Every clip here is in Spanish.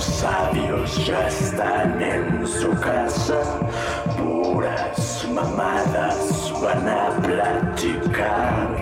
monos sabios ya están en su casa. Puras mamadas van a platicar.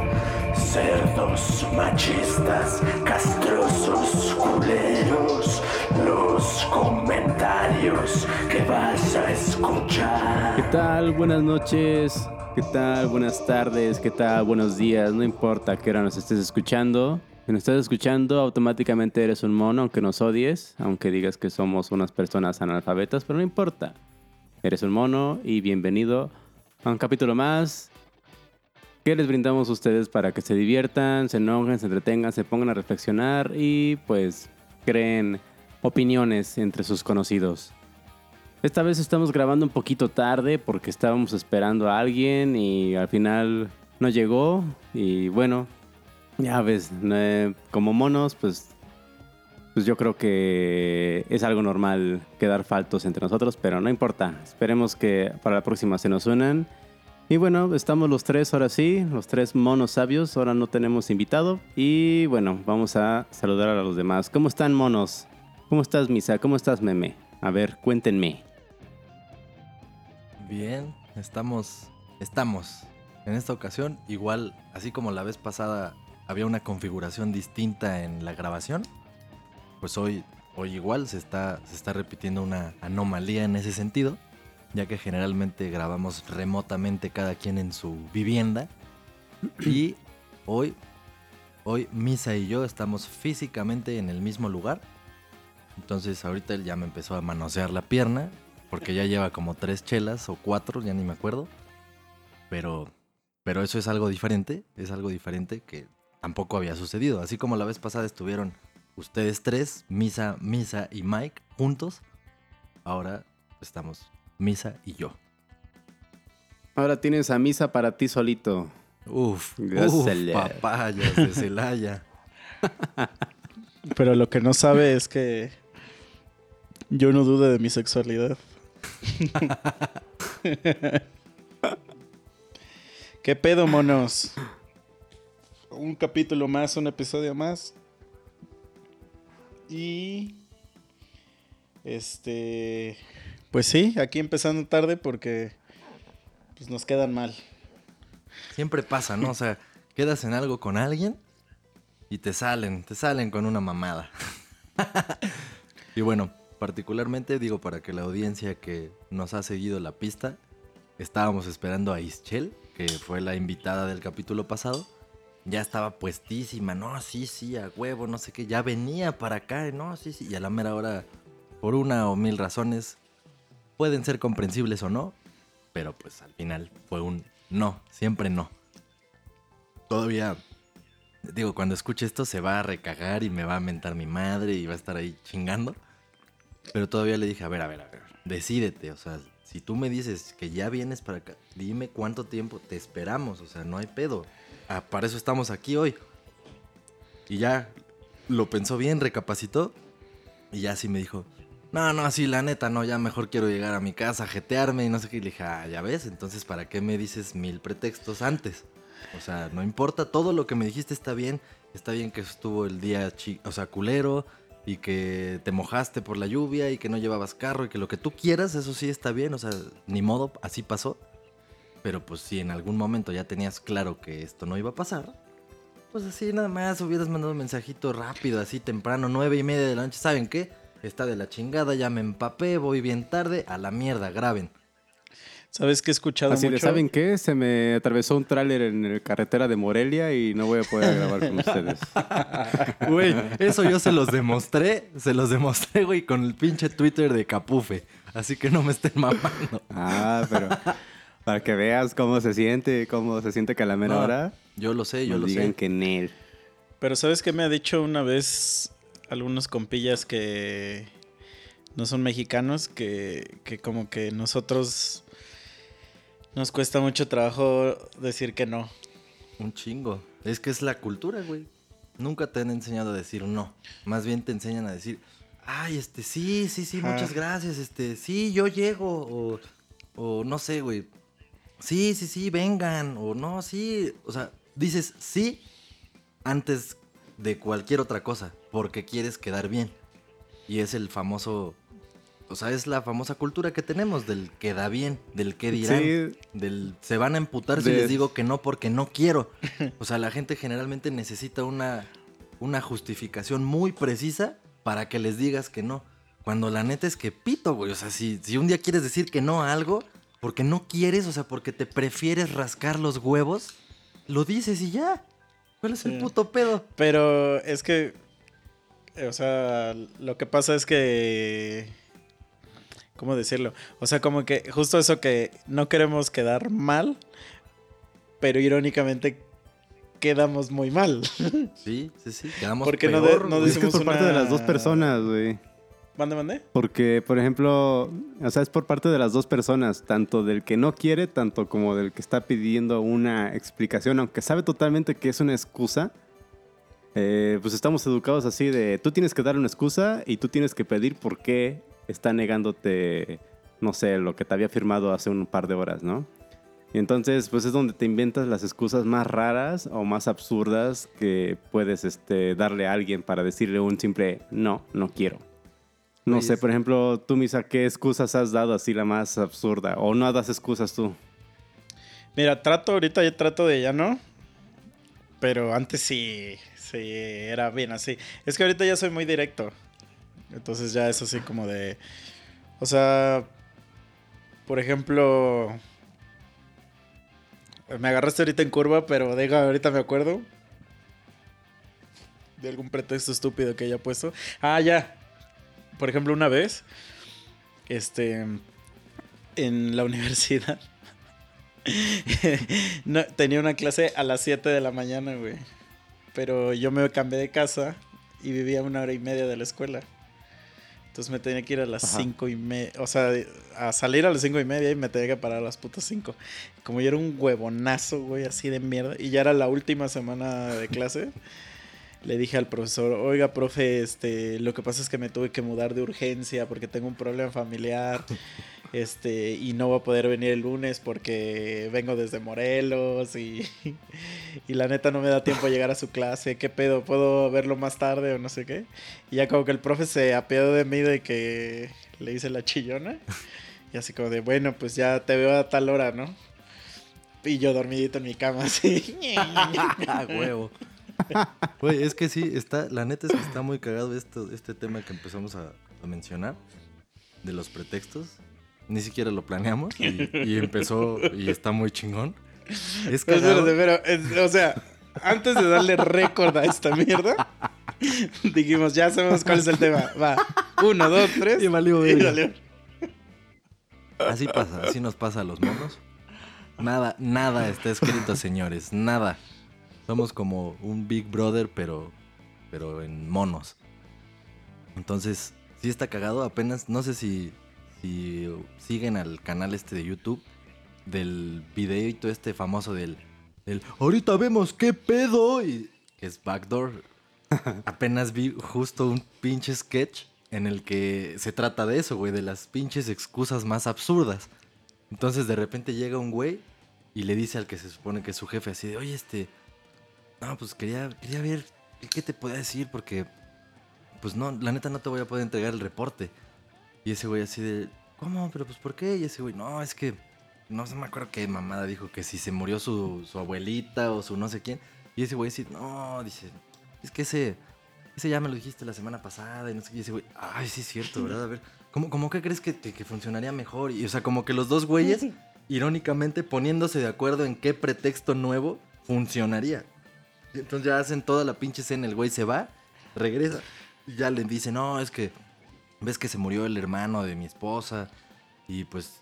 Cerdos machistas, castrosos, culeros. Los comentarios que vas a escuchar. ¿Qué tal? Buenas noches. ¿Qué tal? Buenas tardes. ¿Qué tal? Buenos días. No importa qué hora nos estés escuchando. Si nos estás escuchando, automáticamente eres un mono, aunque nos odies, aunque digas que somos unas personas analfabetas, pero no importa. Eres un mono y bienvenido a un capítulo más que les brindamos a ustedes para que se diviertan, se enojen, se entretengan, se pongan a reflexionar y pues creen opiniones entre sus conocidos. Esta vez estamos grabando un poquito tarde porque estábamos esperando a alguien y al final no llegó y bueno, ya ves, eh, como monos pues pues yo creo que es algo normal quedar faltos entre nosotros, pero no importa. Esperemos que para la próxima se nos unan. Y bueno, estamos los tres ahora sí, los tres monos sabios. Ahora no tenemos invitado. Y bueno, vamos a saludar a los demás. ¿Cómo están monos? ¿Cómo estás Misa? ¿Cómo estás Meme? A ver, cuéntenme. Bien, estamos, estamos. En esta ocasión, igual, así como la vez pasada había una configuración distinta en la grabación, pues hoy, hoy igual se está, se está repitiendo una anomalía en ese sentido, ya que generalmente grabamos remotamente cada quien en su vivienda. Y hoy, hoy Misa y yo estamos físicamente en el mismo lugar. Entonces ahorita él ya me empezó a manosear la pierna, porque ya lleva como tres chelas o cuatro, ya ni me acuerdo. Pero, pero eso es algo diferente, es algo diferente que tampoco había sucedido. Así como la vez pasada estuvieron ustedes tres, Misa, Misa y Mike, juntos. Ahora estamos Misa y yo. Ahora tienes a Misa para ti solito. Uf, uf papayas de Celaya. Pero lo que no sabe es que yo no dudo de mi sexualidad. ¿Qué pedo, monos? Un capítulo más, un episodio más. Y... Este... Pues sí, aquí empezando tarde porque pues nos quedan mal. Siempre pasa, ¿no? O sea, quedas en algo con alguien y te salen, te salen con una mamada. y bueno, particularmente digo para que la audiencia que nos ha seguido la pista, estábamos esperando a Ischel, que fue la invitada del capítulo pasado. Ya estaba puestísima, no, sí, sí, a huevo, no sé qué, ya venía para acá, no, sí, sí. Y a la mera hora, por una o mil razones, pueden ser comprensibles o no, pero pues al final fue un no, siempre no. Todavía, digo, cuando escuche esto se va a recagar y me va a mentar mi madre y va a estar ahí chingando. Pero todavía le dije, a ver, a ver, a ver, decídete, o sea, si tú me dices que ya vienes para acá, dime cuánto tiempo te esperamos, o sea, no hay pedo. Ah, para eso estamos aquí hoy. Y ya lo pensó bien, recapacitó y ya sí me dijo, no, no, sí, la neta, no, ya mejor quiero llegar a mi casa, jetearme y no sé qué. Y le dije, ah, ya ves, entonces, ¿para qué me dices mil pretextos antes? O sea, no importa, todo lo que me dijiste está bien. Está bien que estuvo el día, o sea, culero y que te mojaste por la lluvia y que no llevabas carro y que lo que tú quieras, eso sí está bien. O sea, ni modo, así pasó. Pero pues si en algún momento ya tenías claro que esto no iba a pasar, pues así nada más hubieras mandado un mensajito rápido, así temprano, nueve y media de la noche. ¿Saben qué? Está de la chingada, ya me empapé, voy bien tarde, a la mierda, graben. ¿Sabes qué he escuchado Así de, mucho? ¿saben qué? Se me atravesó un tráiler en la carretera de Morelia y no voy a poder grabar con ustedes. Güey, eso yo se los demostré, se los demostré, güey, con el pinche Twitter de Capufe. Así que no me estén mamando. Ah, pero para que veas cómo se siente, cómo se siente que a la mera No, hora Yo lo sé, yo nos lo digan sé. que en él. Pero ¿sabes qué me ha dicho una vez algunos compillas que no son mexicanos? Que, que como que nosotros nos cuesta mucho trabajo decir que no. Un chingo. Es que es la cultura, güey. Nunca te han enseñado a decir no. Más bien te enseñan a decir, ay, este, sí, sí, sí, muchas gracias, este, sí, yo llego. O, o no sé, güey. Sí, sí, sí, vengan. O no, sí. O sea, dices sí antes de cualquier otra cosa. Porque quieres quedar bien. Y es el famoso, o sea, es la famosa cultura que tenemos del que da bien, del que dirán, Sí. del se van a emputar si De- les digo que no porque no quiero. O sea, la gente generalmente necesita una, una justificación muy precisa para que les digas que no. Cuando la neta es que pito, güey. O sea, si, si un día quieres decir que no a algo, porque no quieres, o sea, porque te prefieres rascar los huevos, lo dices y ya. ¿Cuál es Sí. el puto pedo? Pero es que, o sea, lo que pasa es que, ¿cómo decirlo? O sea, como que justo eso que no queremos quedar mal, pero irónicamente quedamos muy mal. Sí, sí, sí. Quedamos Porque no peor, de- no güey. Es que es por parte de las dos personas, güey. ¿Mande, mande? Porque, por ejemplo, o sea, es por parte de las dos personas, tanto del que no quiere, tanto como del que está pidiendo una explicación, aunque sabe totalmente que es una excusa. eh, pues estamos educados así de, tú tienes que dar una excusa y tú tienes que pedir por qué está negándote, no sé, lo que te había firmado hace un par de horas, ¿no? Y entonces, pues es donde te inventas las excusas más raras o más absurdas que puedes este, darle a alguien para decirle un simple no, no quiero. No sé, por ejemplo, tú, Misa, ¿qué excusas has dado así la más absurda? ¿O no das excusas tú? Mira, trato ahorita, ya trato de ya no. Pero antes sí, sí, era bien así. Es que ahorita ya soy muy directo. Entonces ya es así como de... O sea, por ejemplo... Me agarraste ahorita en curva, pero deja, ahorita me acuerdo. De algún pretexto estúpido que haya puesto. Ah, ya. Por ejemplo, una vez, este, en la universidad, no, tenía una clase a las 7 de la mañana, güey. Pero yo me cambié de casa y vivía una hora y media de la escuela. Entonces me tenía que ir a las Ajá. 5 y media. O sea, a salir a las 5 y media y me tenía que parar a las putas 5. Como yo era un huevonazo, güey, así de mierda. Y ya era la última semana de clase. Le dije al profesor, oiga, profe, este, lo que pasa es que me tuve que mudar de urgencia porque tengo un problema familiar. Este, y no voy a poder venir el lunes porque vengo desde Morelos y, y la neta no me da tiempo a llegar a su clase. ¿Qué pedo? ¿Puedo verlo más tarde o no sé qué? Y ya como que el profe se apiadó de mí de que le hice la chillona. Y así como de, bueno, pues ya te veo a tal hora, ¿no? Y yo dormidito en mi cama así. Huevo. Güey, es que sí, está, la neta es que está muy cagado esto, este tema que empezamos a, a mencionar de los pretextos. Ni siquiera lo planeamos y, y empezó y está muy chingón. Es Pero, cagado. pero, es- o sea, antes de darle récord a esta mierda, dijimos, ya sabemos cuál es el tema. Va, uno, dos, tres. Y valió y valió. Así pasa, así nos pasa a los monos. Nada, nada está escrito, señores, nada. Somos como un Big Brother, pero, pero en monos. Entonces, sí está cagado. Apenas, no sé si, si siguen al canal este de YouTube del videito este famoso del, del ahorita vemos qué pedo y que es Backdoor. Apenas vi justo un pinche sketch en el que se trata de eso, güey, de las pinches excusas más absurdas. Entonces de repente llega un güey y le dice al que se supone que es su jefe así de, oye, este, no, pues quería, quería ver qué te podía decir porque, pues no, la neta no te voy a poder entregar el reporte. Y ese güey así de, ¿cómo? Pero pues ¿por qué? Y ese güey, no, es que, no sé, me acuerdo qué mamada dijo que si se murió su, su abuelita o su no sé quién. Y ese güey así, no, dice, es que ese, ese ya me lo dijiste la semana pasada y no sé qué. Y ese güey, ay, sí es cierto, ¿verdad? A ver, ¿cómo, cómo que crees que, que- que funcionaría mejor? Y o sea, como que los dos güeyes, irónicamente, poniéndose de acuerdo en qué pretexto nuevo funcionaría. Y entonces ya hacen toda la pinche escena, el güey se va, regresa, y ya le dice, no, es que ves que se murió el hermano de mi esposa y pues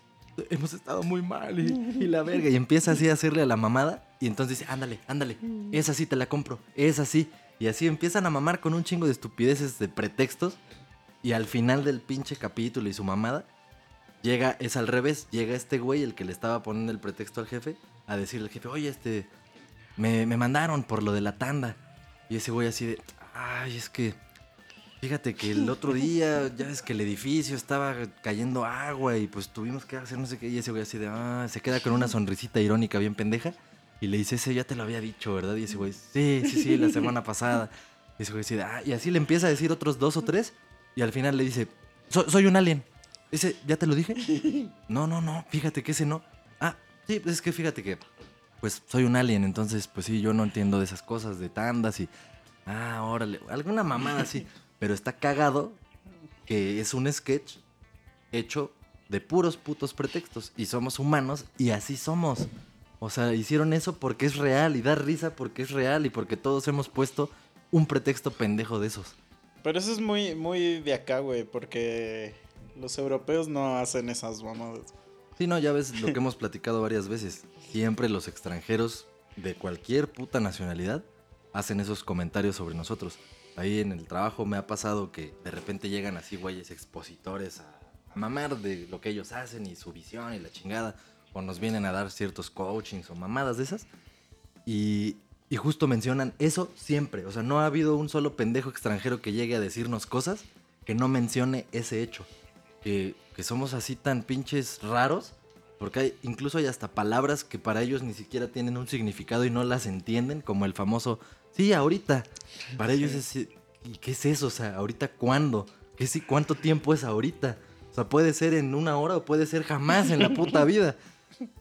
hemos estado muy mal y, y la verga. Y empieza así a hacerle a la mamada y entonces dice, ándale, ándale, esa sí te la compro, es así. Y así empiezan a mamar con un chingo de estupideces de pretextos y al final del pinche capítulo y su mamada, llega, es al revés, llega este güey, el que le estaba poniendo el pretexto al jefe, a decirle al jefe, oye, este, me, me mandaron por lo de la tanda. Y ese güey así de, ay, es que, fíjate que el otro día, ya ves que el edificio estaba cayendo agua y pues tuvimos que hacer no sé qué. Y ese güey así de, ah, se queda con una sonrisita irónica bien pendeja. Y le dice, ese ya te lo había dicho, ¿verdad? Y ese güey, sí, sí, sí, la semana pasada. Y ese güey así de, ah, y así le empieza a decir otros dos o tres. Y al final le dice, "So- soy un alien. Ese, ¿ya te lo dije? No, no, no, fíjate que ese no. Ah, sí, pues es que fíjate que, pues soy un alien, entonces, pues sí, yo no entiendo de esas cosas, de tandas y, ah, órale, alguna mamada así. Pero está cagado que es un sketch hecho de puros putos pretextos. Y somos humanos y así somos. O sea, hicieron eso porque es real y da risa porque es real y porque todos hemos puesto un pretexto pendejo de esos. Pero eso es muy, muy de acá, güey, porque los europeos no hacen esas mamadas. Sí, no, ya ves lo que hemos platicado varias veces. Siempre los extranjeros de cualquier puta nacionalidad hacen esos comentarios sobre nosotros. Ahí en el trabajo me ha pasado que de repente llegan así güeyes expositores a, mamar de lo que ellos hacen y su visión y la chingada. O nos vienen a dar ciertos coachings o mamadas de esas. Y, y justo mencionan eso siempre. O sea, no ha habido un solo pendejo extranjero que llegue a decirnos cosas que no mencione ese hecho. Que, que somos así tan pinches raros. Porque hay, incluso hay hasta palabras que para ellos ni siquiera tienen un significado y no las entienden. Como el famoso, sí, ahorita. Para ellos es, ¿y qué es eso? O sea, ¿ahorita cuándo? ¿Qué, si, ¿Cuánto tiempo es ahorita? O sea, puede ser en una hora o puede ser jamás en la puta vida.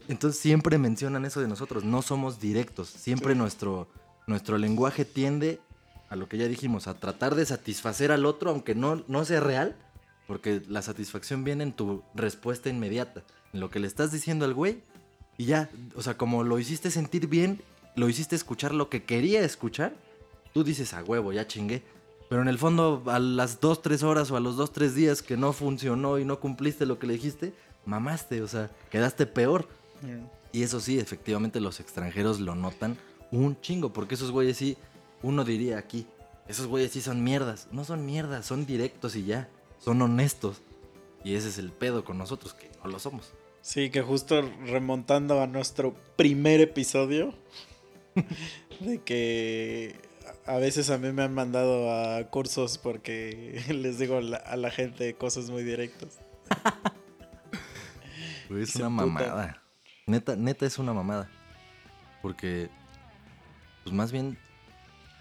Entonces siempre mencionan eso de nosotros, no somos directos, siempre Sí. nuestro, nuestro lenguaje tiende a lo que ya dijimos, a tratar de satisfacer al otro aunque no, no sea real, porque la satisfacción viene en tu respuesta inmediata, en lo que le estás diciendo al güey y ya, o sea, como lo hiciste sentir bien, lo hiciste escuchar lo que quería escuchar, tú dices a huevo, ya chingué. Pero en el fondo, a las 2, 3 horas o a los 2, 3 días que no funcionó y no cumpliste lo que le dijiste, mamaste, o sea, quedaste peor. Y eso sí, efectivamente los extranjeros lo notan un chingo, porque esos güeyes sí, uno diría aquí, esos güeyes sí son mierdas. No son mierdas, son directos y ya, son honestos. Y ese es el pedo con nosotros, que no lo somos. Sí, que justo remontando a nuestro primer episodio, de que a veces a mí me han mandado a cursos porque les digo a la, gente cosas muy directas. Es una mamada. Neta, neta es una mamada. Porque, pues más bien,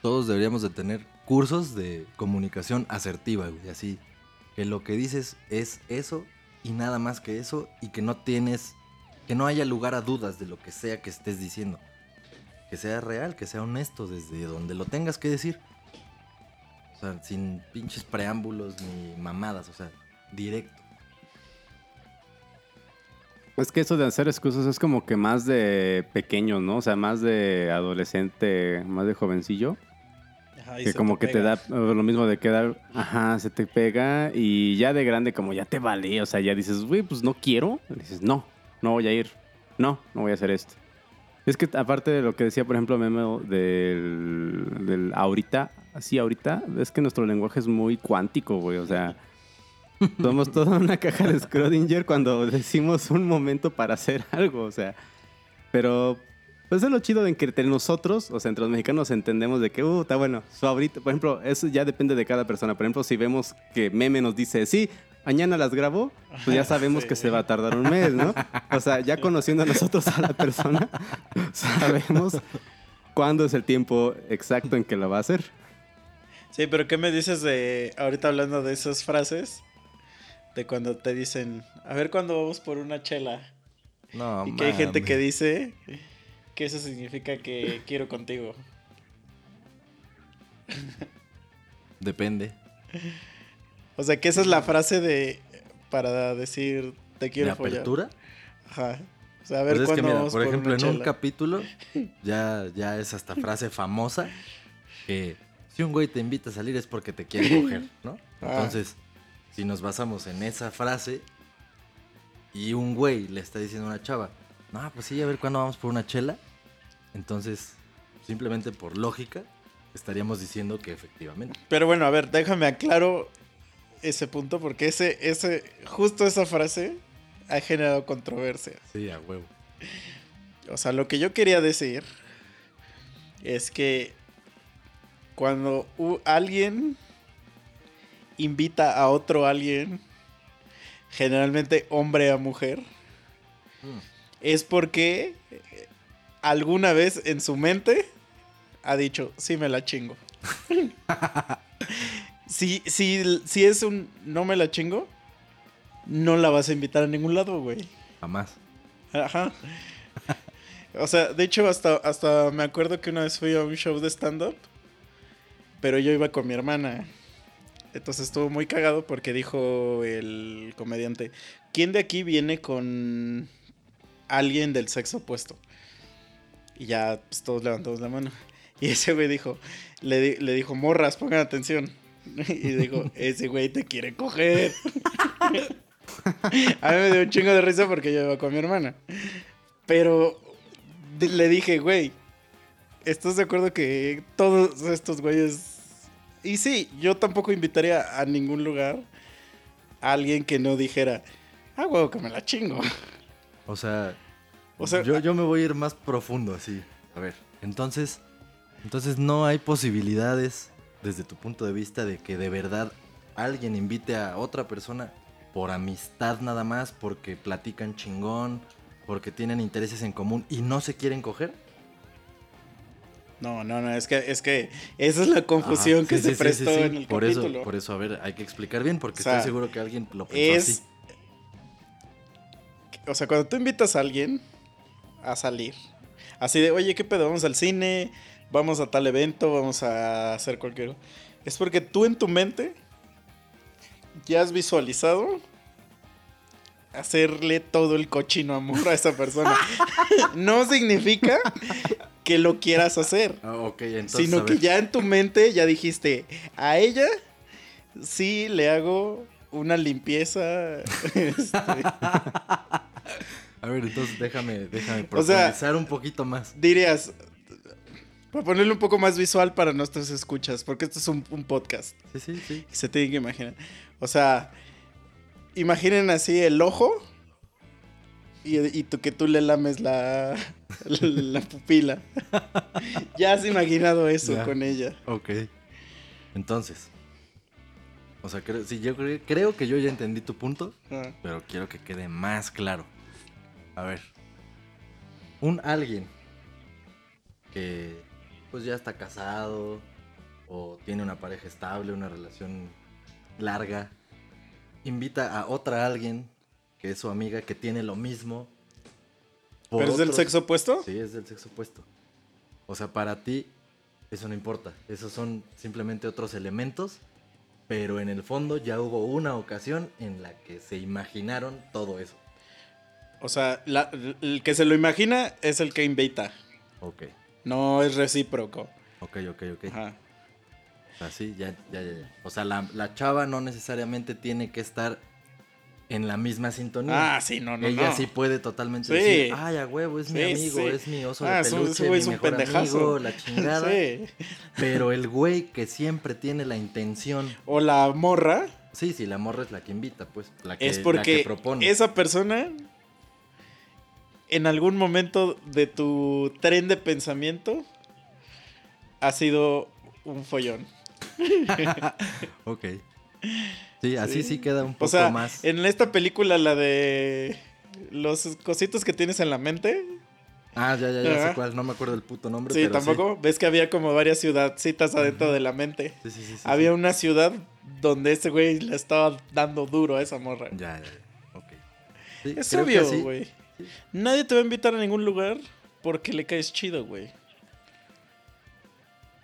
todos deberíamos de tener cursos de comunicación asertiva, güey. Así, que lo que dices es eso y nada más que eso y que no tienes, que no haya lugar a dudas de lo que sea que estés diciendo. Que sea real, que sea honesto desde donde lo tengas que decir. O sea, sin pinches preámbulos ni mamadas, o sea, directo. Es que eso de hacer excusas es como que más de pequeño, ¿no? O sea, más de adolescente, más de jovencillo. Ajá, y que como que te pega. da eh, lo mismo de quedar, ajá, se te pega y ya de grande como ya te vale, o sea, ya dices, güey, pues no quiero. Y dices, no, no voy a ir, no, no voy a hacer esto. Es que aparte de lo que decía, por ejemplo, Memo, del, del ahorita, así ahorita, es que nuestro lenguaje es muy cuántico, güey, o sea, somos toda una caja de Schrödinger cuando decimos un momento para hacer algo, o sea, pero pues es lo chido de que entre nosotros, o sea, entre los mexicanos entendemos de que, uh, está bueno, su ahorita, por ejemplo, eso ya depende de cada persona. Por ejemplo, si vemos que Meme nos dice, sí, mañana las grabo, pues ya sabemos Sí. que se va a tardar un mes, ¿no? O sea, ya conociendo a nosotros a la persona, sabemos cuándo es el tiempo exacto en que lo va a hacer. Sí, pero ¿qué me dices de, ahorita hablando de esas frases, de cuando te dicen, a ver cuándo vamos por una chela? No, y que hay gente que dice que eso significa que quiero contigo. Depende. O sea, que esa es la frase de, para decir, te ¿De quiero follar. apertura? Ajá. O sea, a ver Pues es que mira, vamos por ejemplo, en un capítulo ya, ya es hasta frase famosa que si un güey te invita a salir es porque te quiere coger, ¿no? Ah. Entonces, si nos basamos en esa frase y un güey le está diciendo a una chava, no, pues sí, a ver cuándo vamos por una chela, entonces, simplemente por lógica, estaríamos diciendo que efectivamente. Pero bueno, a ver, déjame aclaro ese punto porque ese, ese, justo esa frase ha generado controversia. Sí, a huevo. O sea, lo que yo quería decir es que cuando alguien invita a otro alguien, generalmente hombre a mujer, Mm. Es porque alguna vez en su mente ha dicho, sí me la chingo. si, si, si es un no me la chingo, no la vas a invitar a ningún lado, güey. Jamás. Ajá. O sea, de hecho, hasta, hasta me acuerdo que una vez fui a un show de stand-up, pero yo iba con mi hermana. Entonces estuvo muy cagado porque dijo el comediante, ¿quién de aquí viene con alguien del sexo opuesto? Y ya pues, todos levantamos la mano. Y ese güey dijo, le, le dijo, morras, pongan atención. Y dijo, ese güey te quiere coger. A mí me dio un chingo de risa porque yo iba con mi hermana. Pero le dije, güey, ¿estás de acuerdo que todos estos güeyes... Y sí, yo tampoco invitaría a ningún lugar a alguien que no dijera, ah, huevo, que me la chingo. O sea, O sea, yo, yo me voy a ir más profundo así. A ver, entonces, entonces no hay posibilidades desde tu punto de vista de que de verdad alguien invite a otra persona por amistad nada más, porque platican chingón, porque tienen intereses en común y no se quieren coger. No, no, no, es que, es que esa es la confusión Ajá, que sí, se sí, prestó en el por capítulo. Eso, por eso, a ver, hay que explicar bien, porque O sea, estoy seguro que alguien lo pensó es... así. O sea, cuando tú invitas a alguien a salir, así de, oye, ¿qué pedo? Vamos al cine, vamos a tal evento, vamos a hacer cualquier... Es porque tú en tu mente ya has visualizado hacerle todo el cochino amor a esa persona. no significa que lo quieras hacer. Ah, ok, entonces. Sino que ya en tu mente ya dijiste, a ella sí le hago una limpieza. este, A ver, entonces déjame, déjame O sea- profundizar un poquito más. dirías, para ponerle un poco más visual para nuestros escuchas, porque esto es un, un podcast Sí, sí, sí. se tienen que imaginar. O sea, imaginen así el ojo y, y tú, que tú le lames la, la pupila. ya has imaginado eso Ya. con ella. Ok. Entonces. O sea, creo, sí, yo creo, creo que yo ya entendí tu punto, Ah. pero quiero que quede más claro. A ver. Un alguien que pues ya está casado o tiene una pareja estable, una relación larga, invita a otra alguien que es su amiga que tiene lo mismo. ¿Pero es del sexo opuesto? Sí, es del sexo opuesto. O sea, para ti eso no importa. Esos son simplemente otros elementos. Pero en el fondo ya hubo una ocasión en la que se imaginaron todo eso. O sea, la- el que se lo imagina es el que invita. Ok, No es recíproco. ok, ok, ok. Ajá. Así, ya, ya, ya, ya. O sea, la, la chava no necesariamente tiene que estar en la misma sintonía. Ah, sí, no, no, Ella no. sí puede totalmente Sí. decir, ay, a huevo, es mi amigo, sí. es mi oso Ah, de peluche, es mi un mejor pendejazo. amigo, la chingada. Sí. Pero el güey que siempre tiene la intención O la morra Sí, sí, la morra es la que invita, pues. La que, es la porque que propone. esa persona en algún momento de tu tren de pensamiento ha sido un follón. Ok. Sí, así sí, queda un poco O sea, más. en esta película, la de los cositos que tienes en la mente. Ah, ya, ya, ya Ajá. sé cuál. No me acuerdo el puto nombre. Sí, pero tampoco. Ves que había como varias ciudadcitas adentro de la mente. Sí, sí, sí. Había sí. una ciudad donde ese güey le estaba dando duro a esa morra. Ya, ya, ya. Ok. Sí, Es obvio, güey. Nadie te va a invitar a ningún lugar porque le caes chido, güey.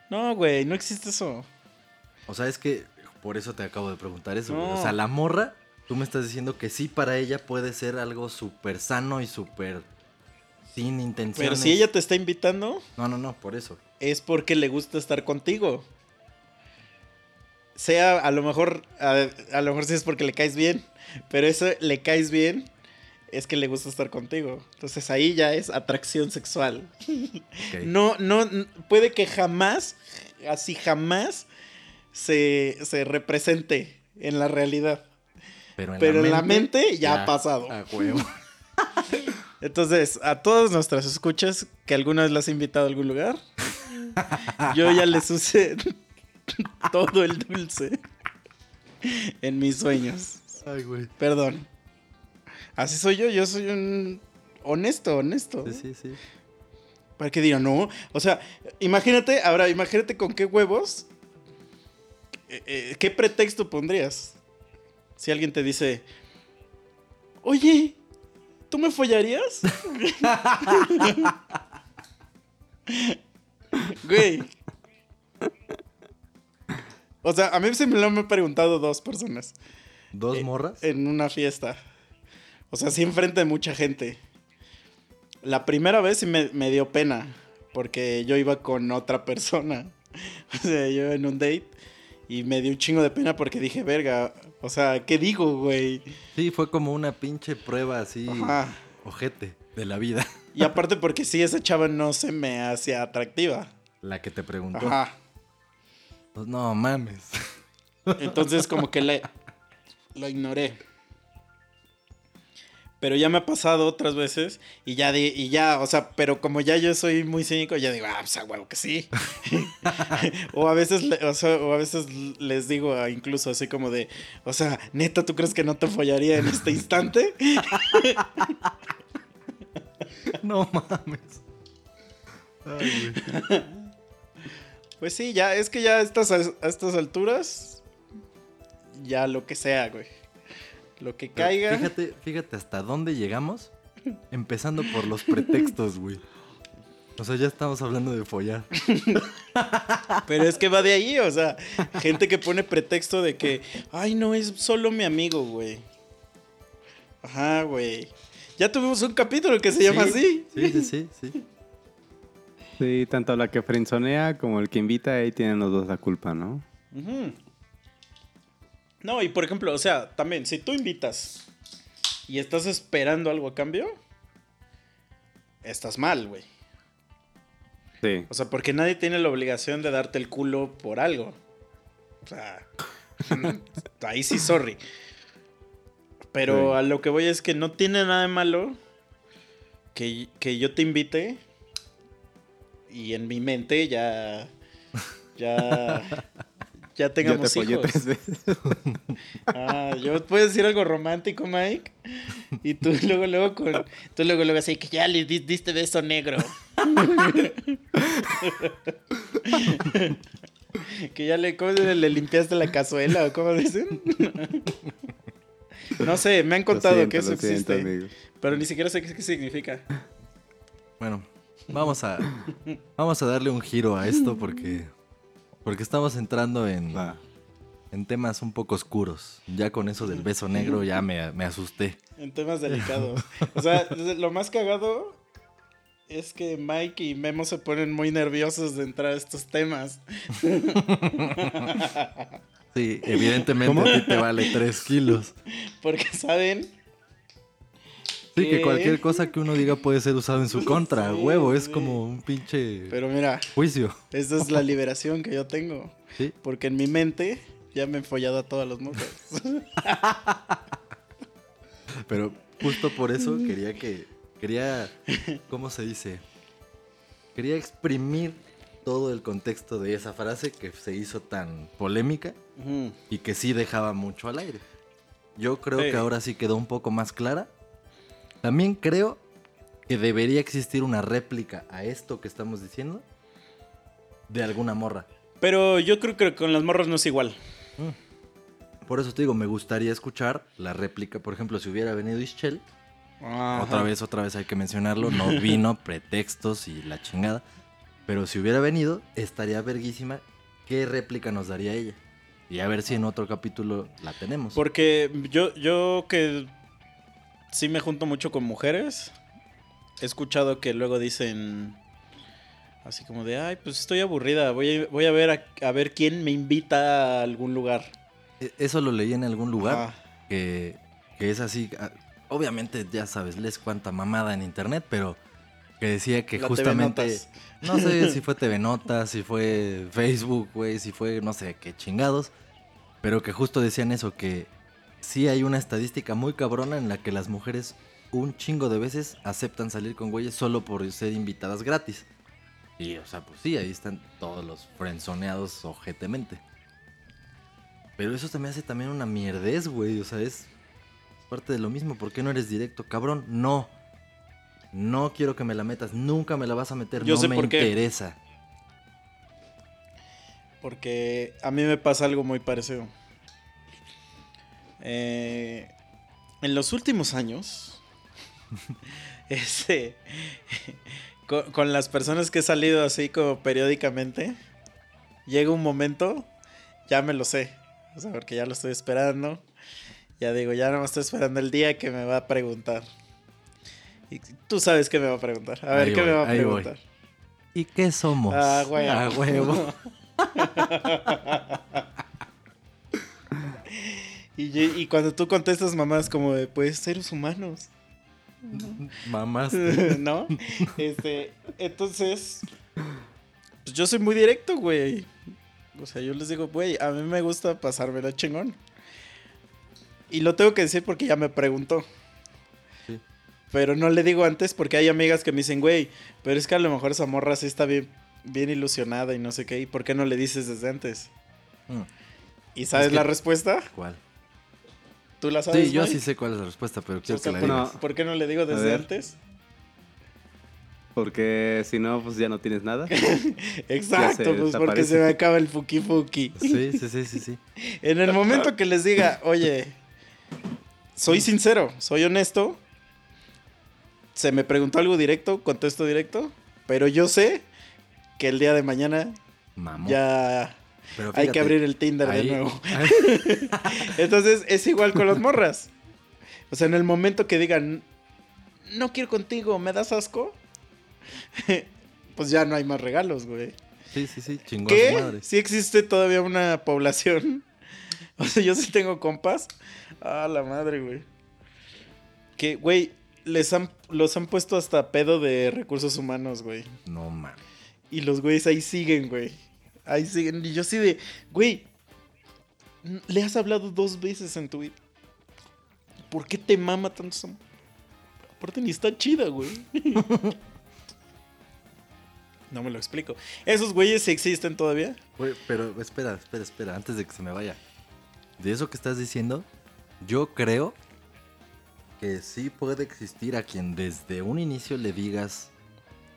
No, güey, no existe eso. O sea, es que por eso te acabo de preguntar eso. No. O sea, la morra, tú me estás diciendo que sí para ella puede ser algo súper sano y súper sin intenciones. Pero si ella te está invitando, No, no, no, por eso. es porque le gusta estar contigo. Sea, a lo mejor, a, a lo mejor sí es porque le caes bien, pero eso le caes bien es que le gusta estar contigo. Entonces ahí ya es atracción sexual. No, no, puede que jamás, así jamás, se, se represente en la realidad. Pero en, pero la, en la mente, mente ya ha pasado. A huevo. Entonces, a todas nuestras escuchas que alguna vez las he invitado a algún lugar, yo ya les usé todo el dulce en mis sueños. Ay, güey. Perdón. Así soy yo, yo soy un honesto, honesto. Sí, sí, sí. Para que digan, no. O sea, imagínate, ahora imagínate con qué huevos eh, eh, ¿qué pretexto pondrías? Si alguien te dice, oye, ¿tú me follarías? Güey. O sea, a mí se me lo han preguntado dos personas ¿Dos Eh, morras? en una fiesta. O sea, sí enfrente de mucha gente. La primera vez sí me, me dio pena, porque yo iba con otra persona. O sea, yo en un date y me dio un chingo de pena porque dije, verga, o sea, ¿qué digo, güey? Sí, fue como una pinche prueba así, Ajá. ojete, de la vida. Y aparte porque sí, esa chava no se me hacía atractiva. La que te preguntó. Ajá. Pues no mames. Entonces como que le, lo ignoré. Pero ya me ha pasado otras veces y ya, y ya, o sea, pero como ya yo soy muy cínico, ya digo, ah, pues a huevo que sí. o, a veces, o, sea, o a veces les digo incluso así como de, o sea, neta, ¿tú crees que no te follaría en este instante? No mames. Ay, güey. Pues sí, ya, es que ya a estas, a estas alturas, ya lo que sea, güey. Lo que Pero caiga. Fíjate, fíjate hasta dónde llegamos. Empezando por los pretextos, güey. O sea, ya estamos hablando de follar. Pero es que va de ahí, o sea, gente que pone pretexto de que, ay, no, es solo mi amigo, güey. Ajá, güey. Ya tuvimos un capítulo que se llama así. Sí, sí, sí, sí. Sí, tanto la que frenzonea como el que invita, ahí tienen los dos la culpa, ¿no? Ujú. No, y por ejemplo, o sea, también, si tú invitas y estás esperando algo a cambio, estás mal, güey. Sí. O sea, porque nadie tiene la obligación de darte el culo por algo. O sea, ahí sí, sorry. Pero Sí. a lo que voy es que no tiene nada de malo que, que yo te invite y en mi mente ya. Ya. Ya te tengamos follé hijos. tres veces. Ah, yo puedo decir algo romántico, Mike. Y tú luego, luego con. Tú luego, luego así que ya le di- diste beso negro. que ya le, ¿cómo se- le limpiaste la cazuela o cómo dicen? no sé, me han contado siento, que eso siento, existe. amigo. pero ni siquiera sé qué, qué significa. Bueno, vamos a, vamos a darle un giro a esto porque, porque estamos entrando en, en temas un poco oscuros. Ya con eso del beso negro ya me, me asusté. En temas delicados. O sea, lo más cagado es que Mike y Memo se ponen muy nerviosos de entrar a estos temas. Sí, evidentemente ¿Cómo? a ti te vale 3 kilos. Porque saben. Sí, que cualquier cosa que uno diga puede ser usado en su contra. Sí, Huevo, es sí. como un pinche Pero mira, juicio. esta es la liberación que yo tengo. Sí. Porque en mi mente ya me he follado a todas las mujeres. Pero justo por eso quería que. Quería. ¿Cómo se dice? Quería exprimir todo el contexto de esa frase que se hizo tan polémica y que sí dejaba mucho al aire. Yo creo Sí. que ahora sí quedó un poco más clara. También creo que debería existir una réplica a esto que estamos diciendo de alguna morra. Pero yo creo que con las morras no es igual. Por eso te digo, me gustaría escuchar la réplica. Por ejemplo, si hubiera venido Ischel, Ajá. Otra vez, otra vez hay que mencionarlo. No vino, pretextos y la chingada. Pero si hubiera venido, estaría verguísima. ¿Qué réplica nos daría ella? Y a ver si en otro capítulo la tenemos. Porque yo, yo que sí me junto mucho con mujeres, he escuchado que luego dicen así como de, ay, pues estoy aburrida, voy a, voy a ver a, a ver quién me invita a algún lugar. E- Eso lo leí en algún lugar. Que, que es así. ah, Obviamente, ya sabes, lees cuánta mamada en internet, pero que decía que La justamente. No sé si fue TV Notas, si fue Facebook, güey, si fue no sé qué chingados. Pero que justo decían eso, que sí hay una estadística muy cabrona en la que las mujeres un chingo de veces aceptan salir con güeyes solo por ser invitadas gratis. Y, o sea, pues sí, ahí están todos los frenzoneados ojetemente. Pero eso me hace también una mierdez, güey. O sea, es parte de lo mismo. ¿Por qué no eres directo? Cabrón, no. No quiero que me la metas. Nunca me la vas a meter. Yo no sé me por qué. interesa. Porque a mí me pasa algo muy parecido. Eh, en los últimos años, este, con, con las personas que he salido así como periódicamente, llega un momento, ya me lo sé. O sea, porque ya lo estoy esperando. Ya digo, ya no me estoy esperando el día que me va a preguntar. Y tú sabes qué me va a preguntar. A ver, Ahí ¿qué voy, me va a ahí voy. preguntar? ¿Y qué somos? Ah, huevo. A huevo. Y, cuando tú contestas, mamás, como de, pues, seres humanos. Mamás. ¿No? Este, entonces, pues yo soy muy directo, güey. O sea, yo les digo, güey, a mí me gusta pasármela chingón. Y lo tengo que decir porque ya me preguntó. Sí. Pero no le digo antes porque hay amigas que me dicen, güey, pero es que a lo mejor esa morra sí está bien, bien ilusionada y no sé qué. ¿Y por qué no le dices desde antes? Mm, ¿Y sabes que- la respuesta? ¿Cuál? ¿Tú la sabes? Sí, yo Mike? sí sé cuál es la respuesta, pero O quiero sea, que la ¿por, digas. No. por qué no le digo desde antes? Porque si no, pues ya no tienes nada. Exacto, se pues porque se me acaba el fuki fuki. Sí, sí, sí, sí, sí. En el momento que les diga, oye, soy sincero, soy honesto, se me preguntó algo directo, contesto directo, pero yo sé que el día de mañana ya Pero hay que abrir el Tinder ahí- de nuevo. Entonces es igual con las morras. O sea, en el momento que digan, no quiero contigo, me das asco, pues ya no hay más regalos, güey. Sí, sí, sí, chingón ¿Qué? madre. Sí existe todavía una población. O sea, yo sí tengo compas. Ah, la madre, güey. Que, güey, les han, los han puesto hasta pedo de recursos humanos, güey. No mames. Y los güeyes ahí siguen, güey. Ahí siguen. Y yo sí de, güey, le has hablado dos veces en tu vida. ¿Por qué te mama tanto esa... Aparte ni está chida, güey. no me lo explico. ¿Esos güeyes existen todavía? Güey, pero espera, espera, espera, antes de que se me vaya. De eso que estás diciendo, yo creo que sí puede existir a quien desde un inicio le digas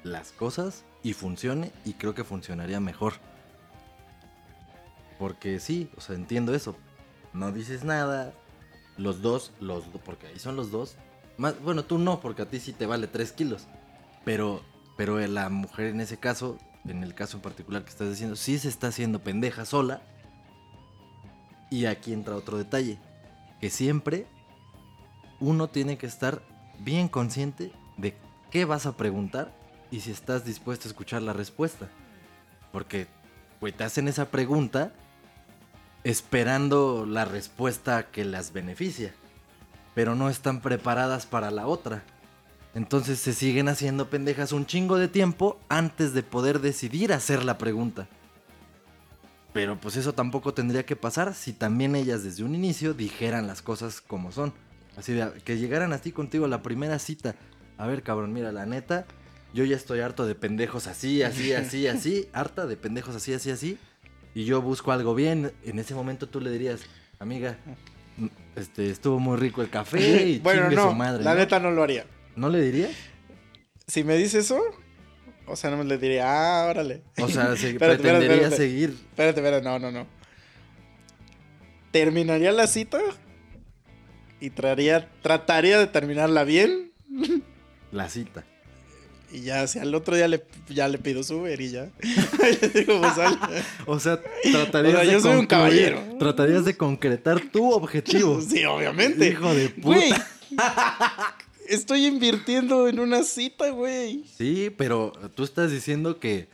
las cosas y funcione y creo que funcionaría mejor. Porque sí, o sea, entiendo eso. No dices nada. Los dos, los do- porque ahí son los dos. Más, bueno, tú no, porque a ti sí te vale 3 kilos. Pero, pero la mujer en ese caso, en el caso en particular que estás diciendo, sí se está haciendo pendeja sola. Y aquí entra otro detalle. Que siempre uno tiene que estar bien consciente de qué vas a preguntar y si estás dispuesto a escuchar la respuesta. Porque, güey, te hacen esa pregunta esperando la respuesta que las beneficia. Pero no están preparadas para la otra. Entonces se siguen haciendo pendejas un chingo de tiempo antes de poder decidir hacer la pregunta. Pero pues eso tampoco tendría que pasar si también ellas desde un inicio dijeran las cosas como son. Así de que llegaran así contigo a la primera cita. A ver, cabrón, mira, la neta, yo ya estoy harto de pendejos así, así, así, así. Harta de pendejos así, así, así. Y yo busco algo bien. En ese momento tú le dirías, amiga, mm, este, estuvo muy rico el café y bueno, no, su madre. la ¿no? neta no lo haría. ¿No le dirías? Si me dice eso, o sea, no me le diría, ah, órale. O sea, se Espérate, pretendería espérate. seguir. Espérate, espérate, no, no, no. Terminaría la cita y traería, trataría de terminarla bien. La cita. Y ya, si al otro día le, ya le pido su Uber y ya. Le digo, pues. O sea, tratarías O sea, de yo soy un caballero. Tratarías de concretar tu objetivo. Sí, obviamente. Hijo de puta. Güey, estoy invirtiendo en una cita, güey. Sí, pero tú estás diciendo que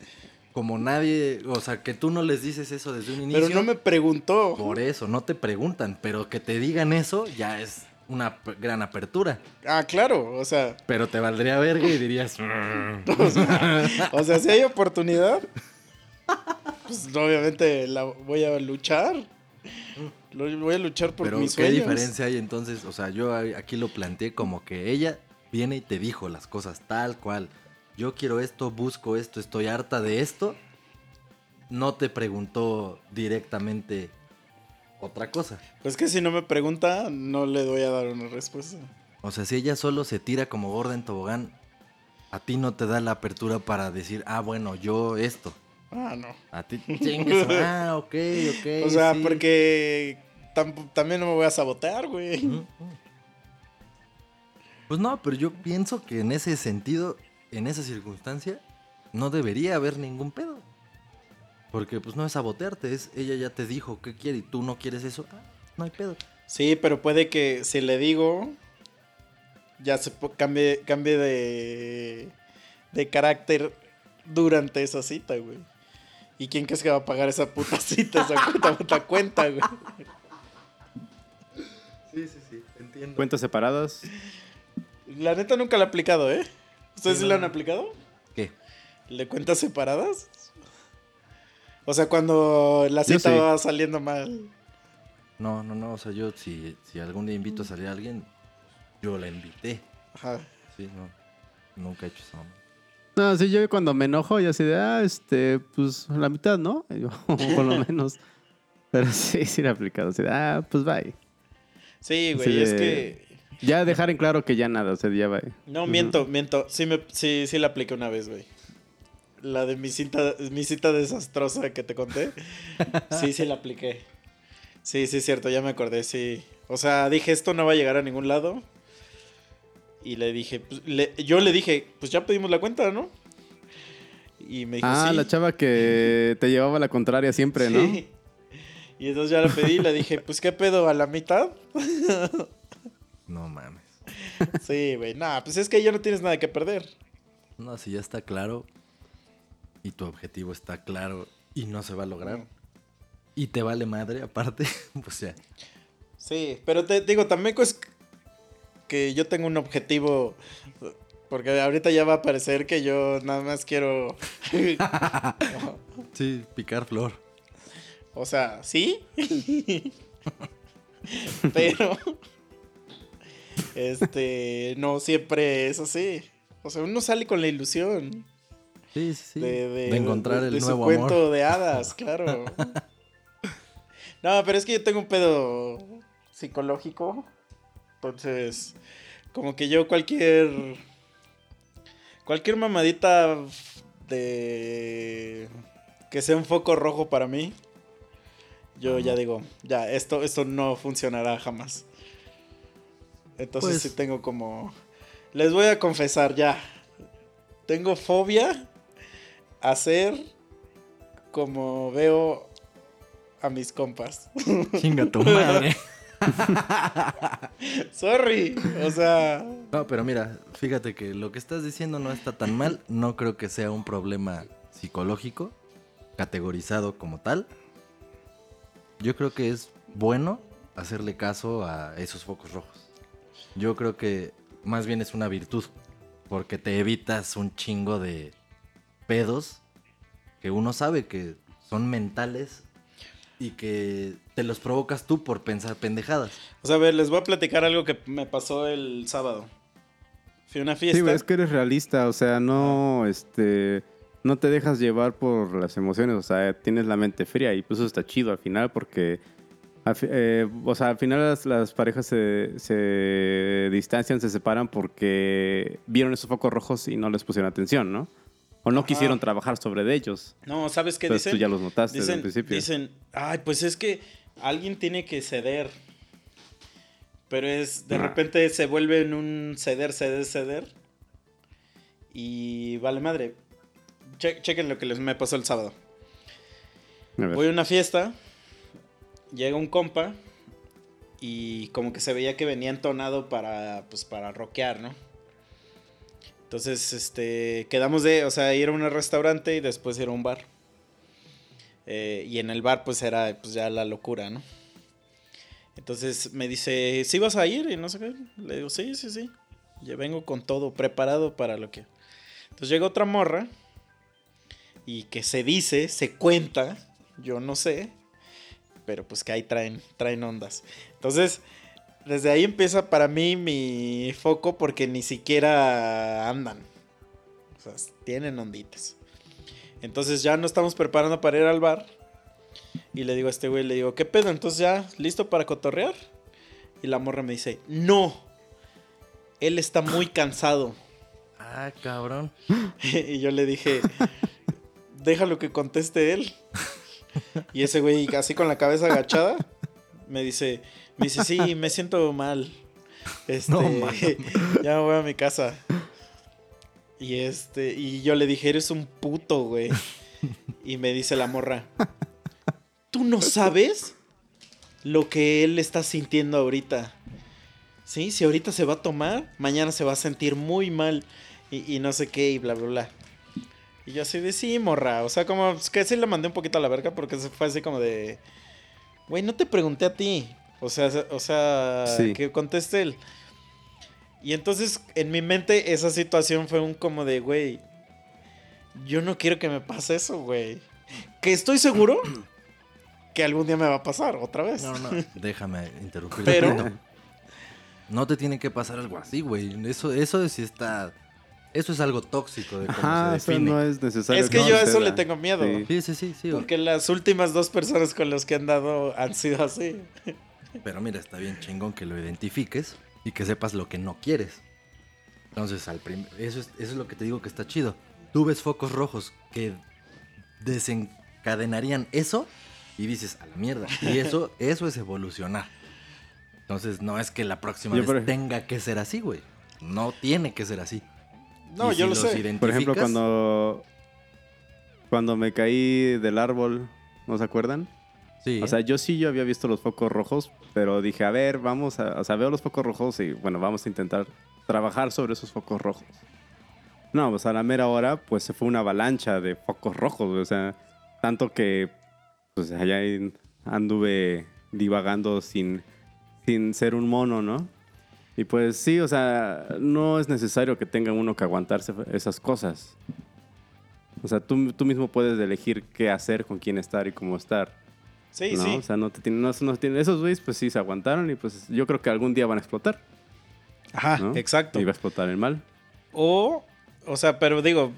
como nadie, o sea, que tú no les dices eso desde un inicio. Pero no me preguntó. Por eso, no te preguntan, pero que te digan eso ya es una gran apertura. Ah, claro, o sea, Pero te valdría verga y dirías... "Mm". o sea, si hay oportunidad, pues obviamente la voy a luchar. Voy a luchar por Pero mis ¿qué sueños. diferencia hay entonces? O sea, yo aquí lo planteé como que ella viene y te dijo las cosas tal cual. Yo quiero esto, busco esto, estoy harta de esto. No te preguntó directamente otra cosa. Pues que si no me pregunta, no le voy a dar una respuesta. O sea, si ella solo se tira como gorda en tobogán, a ti no te da la apertura para decir, ah, bueno, yo esto. Ah, no. A ti, chingue su- Ah, ok, ok. O sea, sí. porque tam- también no me voy a sabotear, güey. Pues no, pero yo pienso que en ese sentido, en esa circunstancia, no debería haber ningún pedo. Porque pues no es sabotearte, es ella ya te dijo qué quiere y tú no quieres eso. Ah, no hay pedo. Sí, pero puede que si le digo, ya se po- cambie, cambie de, de carácter durante esa cita, güey. ¿Y quién crees que va a pagar esa puta cita, esa puta, puta cuenta, güey? Sí, sí, sí, entiendo. Cuentas separadas. La neta nunca la he aplicado, ¿eh? ¿Ustedes Sí, sí, la han aplicado? ¿Qué? ¿El de cuentas separadas? O sea, cuando la cita sí. va saliendo mal. No, no, no, o sea, yo si, si algún día invito a salir a alguien, yo la invité. Ajá. Sí, no, nunca he hecho eso. No, sí, yo cuando me enojo, yo así de, ah, este, pues la mitad, ¿no? Y yo, por lo menos. Pero sí, sí la he aplicado. Así de, ah, pues bye. Sí, güey, es de- que... Ya dejar en claro que ya nada, o sea, ya bye. No, miento, miento. Sí, me, sí, sí la apliqué una vez, güey. La de mi cita, mi cita desastrosa que te conté. Sí, sí la apliqué. Sí, sí, es cierto, ya me acordé, sí. O sea, dije, esto no va a llegar a ningún lado. Y le dije, pues, le- yo le dije, pues ya pedimos la cuenta, ¿no? Y me dijo, Ah, sí. la chava que te llevaba la contraria siempre, ¿no? Sí. Y entonces ya la pedí y le dije, pues qué pedo, a la mitad. No mames. Sí, güey, nah, pues es que ya no tienes nada que perder. No, si ya está claro y tu objetivo está claro y no se va a lograr y te vale madre aparte, pues ya. Sí, pero te digo, también es que yo tengo un objetivo. Porque ahorita ya va a parecer que yo nada más quiero. Sí, picar flor. o sea, sí. pero. Este. No siempre es así. O sea, uno sale con la ilusión Sí, sí, sí. de, De, encontrar el su nuevo cuento amor. de hadas, claro. no, pero es que yo tengo un pedo psicológico. Entonces, como que yo cualquier. Cualquier mamadita de. que sea un foco rojo para mí. Yo ya digo, ya, esto, esto no funcionará jamás. Entonces Pues- sí tengo como. Les voy a confesar ya. Tengo fobia a ser como veo a mis compas. Chinga tu madre. Sorry. O sea. No, pero mira, fíjate que lo que estás diciendo no está tan mal. No creo que sea un problema psicológico categorizado como tal. Yo creo que es bueno hacerle caso a esos focos rojos. Yo creo que más bien es una virtud. Porque te evitas un chingo de pedos que uno sabe que son mentales y que te los provocas tú por pensar pendejadas. O sea, a ver, les voy a platicar algo que me pasó el sábado. Fui a una fiesta. Sí, güey, es que eres realista, o sea, no, este, no te dejas llevar por las emociones, o sea, tienes la mente fría y pues eso está chido al final porque, eh, o sea, al final las, las parejas se, se distancian, se separan porque vieron esos focos rojos y no les pusieron atención, ¿no? O no Ajá. quisieron trabajar sobre de ellos. No, ¿sabes qué Entonces dicen? tú ya los notaste desde dicen, el principio. Dicen, ay, pues es que alguien tiene que ceder. Pero es, de repente se vuelve en un ceder, ceder, ceder. Y vale madre. Che- chequen lo que les me pasó el sábado. A. Voy a una fiesta, llega un compa y como que se veía que venía entonado para, pues, para rockear, ¿no? Entonces, este, quedamos de, o sea, ir a un restaurante y después ir a un bar. Eh, y en el bar, pues, era, pues, ya la locura, ¿no? Entonces me dice, ¿sí vas a ir? Y no sé qué. Le digo, sí, sí, sí. Ya vengo con todo preparado para lo que... Entonces llega otra morra y que se dice, se cuenta, yo no sé, pero pues que ahí traen, traen ondas. Entonces, desde ahí empieza para mí mi foco porque ni siquiera andan. O sea, tienen onditas. Entonces ya no estamos preparando para ir al bar. Y le digo a este güey, le digo, ¿qué pedo? Entonces ya, ¿listo para cotorrear? Y la morra me dice, no. Él está muy cansado. Ah, cabrón. y yo le dije, déjalo que conteste él. Y ese güey, así con la cabeza agachada, me dice, me dice, sí, me siento mal. Este, No, ya me voy a mi casa. Y este, y yo le dije, eres un puto, güey. Y me dice la morra, ¿tú no sabes lo que él está sintiendo ahorita? Sí, si ahorita se va a tomar, mañana se va a sentir muy mal. Y, y no sé qué, y bla, bla, bla. Y yo así de sí, morra. O sea, como que sí le mandé un poquito a la verga porque se fue así como de. Güey, no te pregunté a ti. O sea, o sea, Sí. que conteste él. Y entonces en mi mente esa situación fue un como de, güey, yo no quiero que me pase eso, güey. Que estoy seguro que algún día me va a pasar otra vez. No, no, déjame interrumpir. Pero-. No te tiene que pasar algo así, güey. Eso, eso sí está. Eso es algo tóxico de cómo Ajá, se eso define. no es necesario. Es que yo a eso le tengo miedo. Sí. Sí, sí, sí, sí. Porque las últimas dos personas con las que han dado han sido así. Pero mira, está bien chingón que lo identifiques y que sepas lo que no quieres. Entonces, al prim- eso, es, eso es lo que te digo que está chido. Tú ves focos rojos que desencadenarían eso y dices, a la mierda. Y eso, eso es evolucionar. Entonces, no es que la próxima Yo, vez tenga que ser así, güey. No tiene que ser así. No, Y yo si lo los sé. Por ejemplo, cuando cuando me caí del árbol, ¿no se acuerdan? Sí, O sea, yo sí yo había visto los focos rojos, pero dije, a ver, vamos a, o sea, veo los focos rojos y bueno, vamos a intentar trabajar sobre esos focos rojos. No, pues a la mera hora, pues se fue una avalancha de focos rojos, o sea, tanto que pues allá anduve divagando sin, sin ser un mono, ¿no? Y pues sí, o sea, no es necesario que tenga uno que aguantarse esas cosas. O sea, tú, tú mismo puedes elegir qué hacer, con quién estar y cómo estar. Sí, ¿no? sí. O sea, no te tienen, no, no tienen- esos güeyes pues sí se aguantaron y pues yo creo que algún día van a explotar. Ajá, ¿no? exacto. Y va a explotar el mal. O, o sea, pero digo,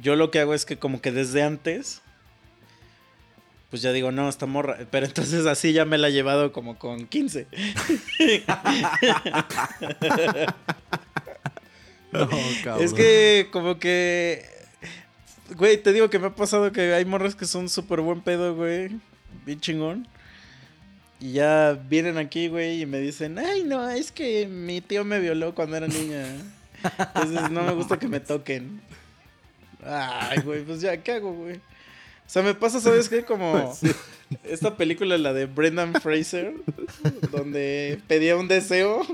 yo lo que hago es que como que desde antes, pues ya digo, no, esta morra, pero entonces así ya me la he llevado como con 15. No, cabrón. Es que como que, güey, te digo que me ha pasado que hay morras que son súper buen pedo, güey, bien chingón. Y ya vienen aquí, güey, y me dicen, ay, no, es que mi tío me violó cuando era niña. Entonces no me gusta que me toquen. Ay, güey, pues ya, ¿qué hago, güey? O sea, me pasa, ¿sabes qué? Como esta película, la de Brendan Fraser, donde pedía un deseo,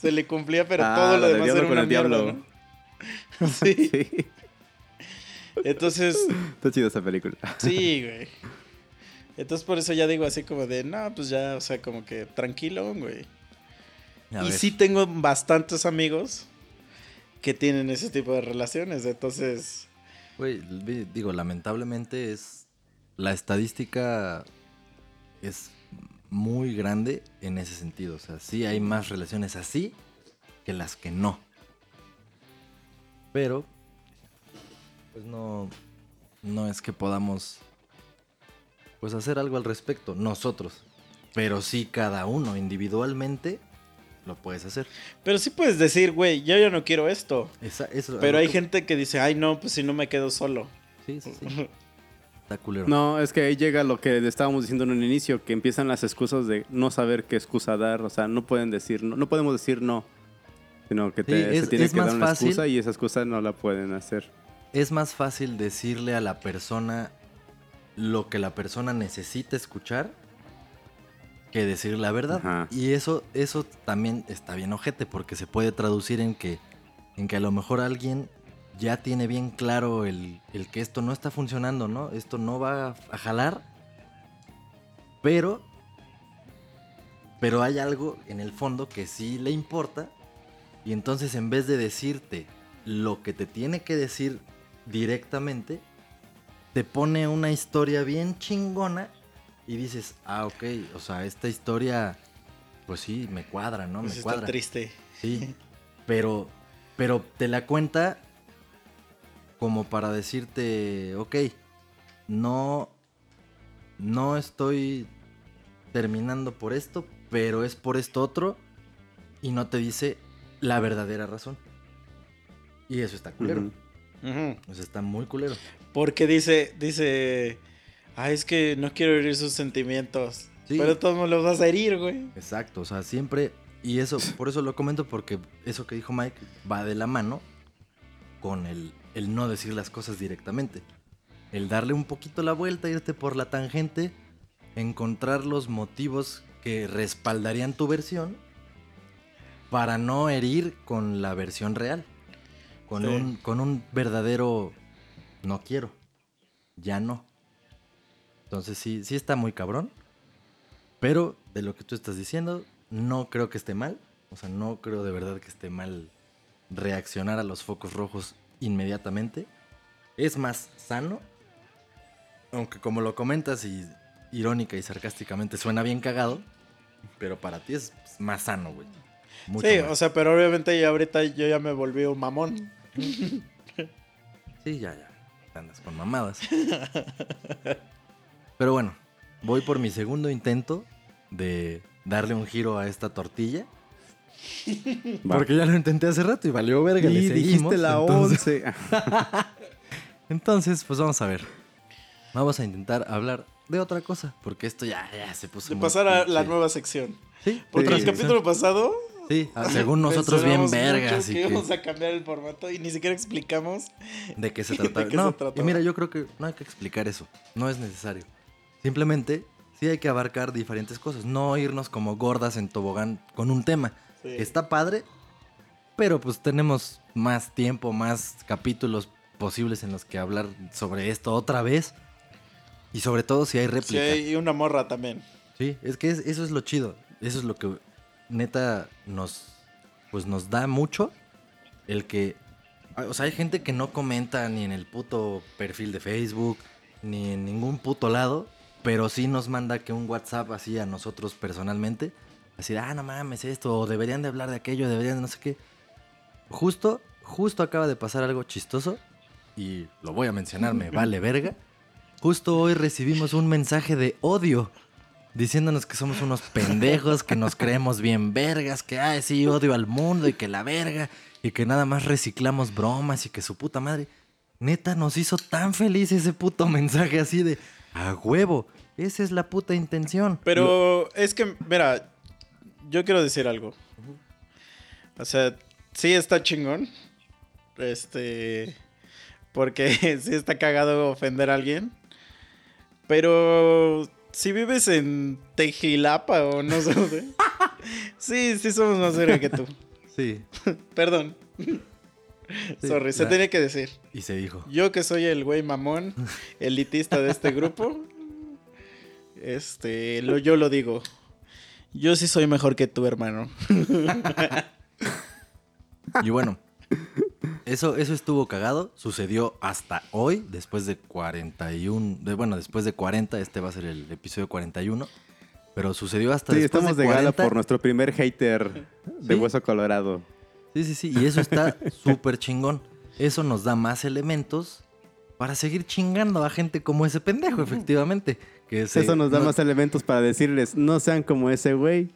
se le cumplía, pero Ah, todo lo demás era con una el mierda, diablo. ¿no? Sí. Sí. Entonces, Está chida esa película. sí, güey. Entonces por eso ya digo así como de, no, pues ya, o sea, como que tranquilo, güey. A y ver, sí tengo bastantes amigos que tienen ese tipo de relaciones, entonces... Güey, digo, lamentablemente es. La estadística es muy grande en ese sentido. O sea, sí hay más relaciones así que las que no. Pero, pues no. No es que podamos. Pues hacer algo al respecto, nosotros. Pero sí, cada uno individualmente lo puedes hacer. Pero sí puedes decir, güey, yo ya no quiero esto. Esa- eso- Pero hay gente que dice, ay, no, pues si no me quedo solo. Sí, sí, sí. Está culero. No, es que ahí llega lo que estábamos diciendo en un inicio, que empiezan las excusas de no saber qué excusa dar. O sea, no pueden decir, no, no podemos decir no. Sino que te- Sí, se tiene es que dar una fácil. excusa y esa excusa no la pueden hacer. es más fácil decirle a la persona lo que la persona necesita escuchar que decir la verdad. Ajá. Y eso, eso también está bien ojete, porque se puede traducir en que, en que a lo mejor alguien ya tiene bien claro el, el que esto no está funcionando, ¿no? Esto no va a jalar. Pero. Pero hay algo en el fondo que sí le importa. Y entonces en vez de decirte lo que te tiene que decir directamente, te pone una historia bien chingona y dices, ah, ok, o sea, esta historia, pues sí, me cuadra, ¿no? Pues me está cuadra. triste. Sí, pero, pero te la cuenta como para decirte, ok, no, no estoy terminando por esto, pero es por esto otro, y no te dice la verdadera razón. Y eso está culero. Ujú. Ujú. O sea, está muy culero. Porque dice, dice, ah, es que no quiero herir sus sentimientos. Sí. Pero todos me los vas a herir, güey. Exacto, o sea, siempre, y eso, por eso lo comento, porque eso que dijo Mike va de la mano con el, el no decir las cosas directamente. El darle un poquito la vuelta, irte por la tangente, encontrar los motivos que respaldarían tu versión para no herir con la versión real. Con, Sí. un, con un verdadero no quiero, ya no. Entonces sí, sí está muy cabrón. Pero de lo que tú estás diciendo, no creo que esté mal. O sea, no creo de verdad que esté mal reaccionar a los focos rojos inmediatamente. Es más sano. Aunque como lo comentas y irónica y sarcásticamente suena bien cagado. Pero para ti es más sano, güey. Mucho sí, más. o sea, pero obviamente ya ahorita yo ya me volví un mamón. Sí, ya, ya. Andas con mamadas. Pero bueno, voy por mi segundo intento de darle un giro a esta tortilla. Porque ya lo intenté hace rato y valió verga. le Y seguimos, dijiste la entonces- 11. Entonces, pues vamos a ver. Vamos a intentar hablar de otra cosa. Porque esto ya, ya se puso. De muy pasar a la nueva sección. Sí, Porque otra el capítulo pasado. Sí, ah, según nosotros bien vergas. y que que- íbamos a cambiar el formato y ni siquiera explicamos. ¿De qué se ¿De trataba? qué no, se trataba? y mira, yo creo que no hay que explicar eso. No es necesario. Simplemente sí hay que abarcar diferentes cosas. No irnos como gordas en tobogán con un tema. Sí. Está padre, pero pues tenemos más tiempo, más capítulos posibles en los que hablar sobre esto otra vez. Y sobre todo si hay Sí, réplica. y una morra también. Sí, es que es- eso es lo chido. Eso es lo que neta nos pues nos da mucho el que o sea, hay gente que no comenta ni en el puto perfil de Facebook ni en ningún puto lado, pero sí nos manda que un WhatsApp así a nosotros personalmente, así, ah, no mames esto, o deberían de hablar de aquello, deberían de no sé qué. Justo, justo acaba de pasar algo chistoso y lo voy a mencionar, me vale verga. Justo hoy recibimos un mensaje de odio diciéndonos que somos unos pendejos, que nos creemos bien vergas, que ay, sí, odio al mundo y que la verga, y que nada más reciclamos bromas y que su puta madre. Neta, nos hizo tan feliz ese puto mensaje así de a huevo. Esa es la puta intención. Pero es que, mira, yo quiero decir algo. O sea, sí está chingón. Este. Porque sí está cagado ofender a alguien. Pero si vives en Tejilapa o no sé dónde. Sí, sí somos más verga que tú. Sí. Perdón. sí, Sorry, se tenía que decir. Y se dijo. Yo que soy el güey mamón, elitista de este grupo, este, lo, yo lo digo. Yo sí soy mejor que tú, hermano. Y bueno, eso, eso estuvo cagado. Sucedió hasta hoy, después de 41. De, bueno, después de 40, este va a ser el episodio 41. Pero sucedió hasta Sí, después estamos de gala 40. por nuestro primer hater de Sí. Hueso Colorado. Sí, sí, sí. Y eso está súper chingón. Eso nos da más elementos para seguir chingando a gente como ese pendejo, efectivamente. Que se- Eso nos da no- más elementos para decirles, no sean como ese güey,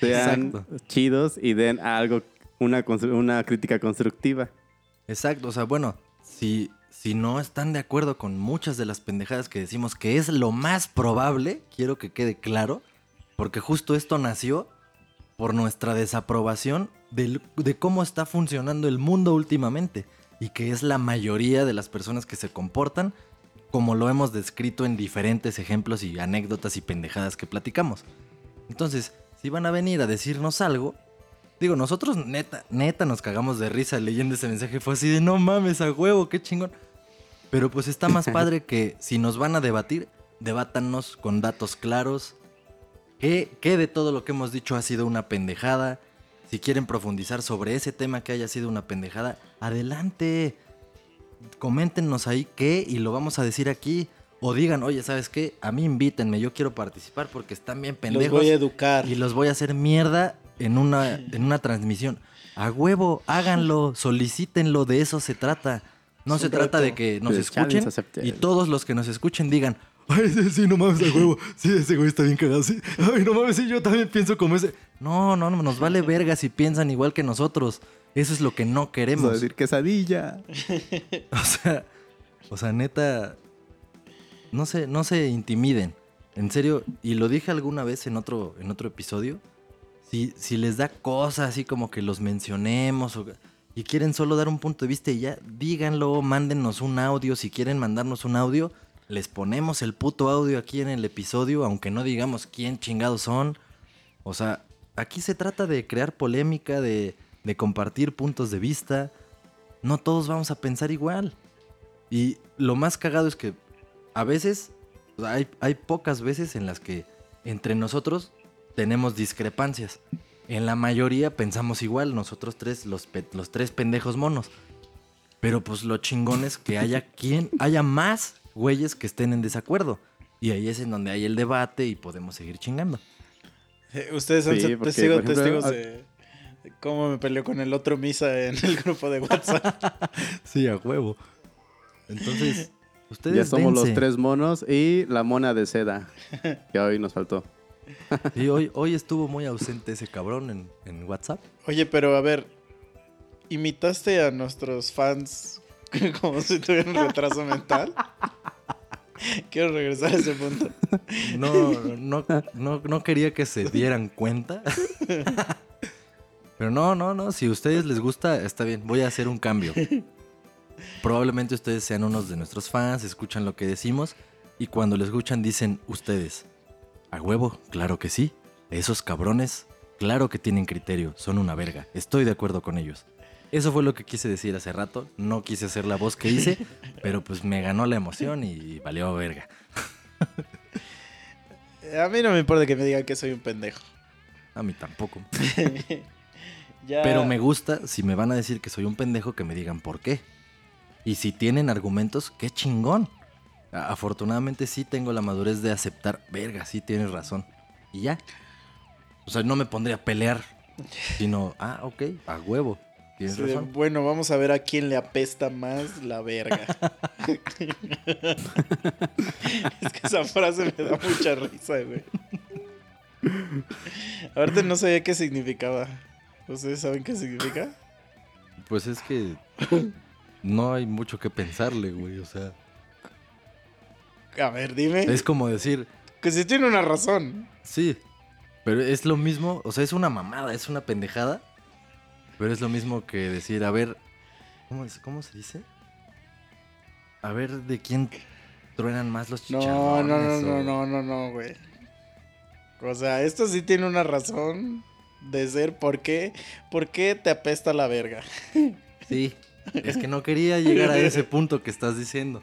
sean Exacto. chidos y den algo, una, una crítica constructiva. Exacto, o sea, bueno, si, si no están de acuerdo con muchas de las pendejadas que decimos que es lo más probable, quiero que quede claro, porque justo esto nació por nuestra desaprobación del- de cómo está funcionando el mundo últimamente y que es la mayoría de las personas que se comportan como lo hemos descrito en diferentes ejemplos y anécdotas y pendejadas que platicamos. Entonces, si van a venir a decirnos algo, digo, nosotros neta, neta nos cagamos de risa leyendo ese mensaje, fue así de no mames a huevo, qué chingón. Pero pues está más padre que si nos van a debatir, debátanos con datos claros. ¿Qué, ¿Qué de todo lo que hemos dicho ha sido una pendejada? Si quieren profundizar sobre ese tema que haya sido una pendejada, adelante. Coméntenos ahí qué y lo vamos a decir aquí. O digan, oye, ¿sabes qué? A mí invítenme, yo quiero participar porque están bien Los pendejos. voy a educar. Y los voy a hacer mierda en una, en una transmisión. A huevo, háganlo, solicítenlo, de eso se trata. No se trata reto. de que nos Pues, challenge escuchen accepted. y todos los que nos escuchen digan, ay, sí, sí, no mames, a huevo, sí, ese güey está bien cagado, sí, ay, no mames, sí, yo también pienso como ese. No, no, no, nos vale verga si piensan igual que nosotros. Eso es lo que no Vamos a queremos. decir quesadilla. O sea, o sea, neta, no se, no se intimiden. En serio, y lo dije alguna vez en otro, en otro episodio. Si, si les da cosa así como que los mencionemos o- y quieren solo dar un punto de vista y ya, díganlo, mándenos un audio. Si quieren mandarnos un audio, les ponemos el puto audio aquí en el episodio, aunque no digamos quién chingados son. O sea, aquí se trata de crear polémica, de, de compartir puntos de vista. No todos vamos a pensar igual. Y lo más cagado es que a veces, hay, hay pocas veces en las que entre nosotros tenemos discrepancias. En la mayoría pensamos igual, nosotros tres, los, pe- los tres pendejos monos. Pero pues lo chingón es que haya quien, haya más güeyes que estén en desacuerdo. Y ahí es en donde hay el debate y podemos seguir chingando. Eh, Ustedes son Sí, se- porque, testigos, por ejemplo, testigos a- de de cómo me peleó con el otro misa en el grupo de WhatsApp. Sí, a huevo. Entonces, ustedes Ya somos los tres monos y la mona de seda. Que hoy nos faltó. Y hoy, hoy estuvo muy ausente ese cabrón en, en WhatsApp. Oye, pero a ver, ¿imitaste a nuestros fans como si tuvieran retraso mental? Quiero regresar a ese punto. No, no, no, no quería que se dieran cuenta. Pero no, no, no. Si a ustedes les gusta, está bien. Voy a hacer un cambio. Probablemente ustedes sean unos de nuestros fans, escuchan lo que decimos y cuando lo escuchan dicen ustedes, a huevo, claro que sí. Esos cabrones, claro que tienen criterio, son una verga. Estoy de acuerdo con ellos. Eso fue lo que quise decir hace rato. No quise hacer la voz que hice, pero pues me ganó la emoción y valió verga. A mí no me importa que me digan que soy un pendejo. A mí tampoco. Ya- Pero me gusta, si me van a decir que soy un pendejo, que me digan por qué. Y si tienen argumentos, qué chingón. Afortunadamente sí tengo la madurez de aceptar, verga, sí tienes razón. Y ya. O sea, no me pondría a pelear, sino, ah, ok, a huevo, tienes Sí, razón. bueno, vamos a ver a quién le apesta más la verga. es que esa frase me da mucha risa, güey. Ahorita no sabía qué significaba. ¿Ustedes saben qué significa? Pues es que no hay mucho que pensarle, güey. O sea, A ver, dime. es como decir, Que si tiene una razón. Sí, pero es lo mismo, o sea, es una mamada, es una pendejada, pero es lo mismo que decir, a ver, ¿cómo, es- cómo se dice? A ver de quién truenan más los No, chicharrones. no, no, no, o- no, no, no, güey. O sea, esto sí tiene una razón de ser. ¿Por qué? ¿Por qué te apesta la verga? Sí, es que no quería llegar a ese punto que estás diciendo,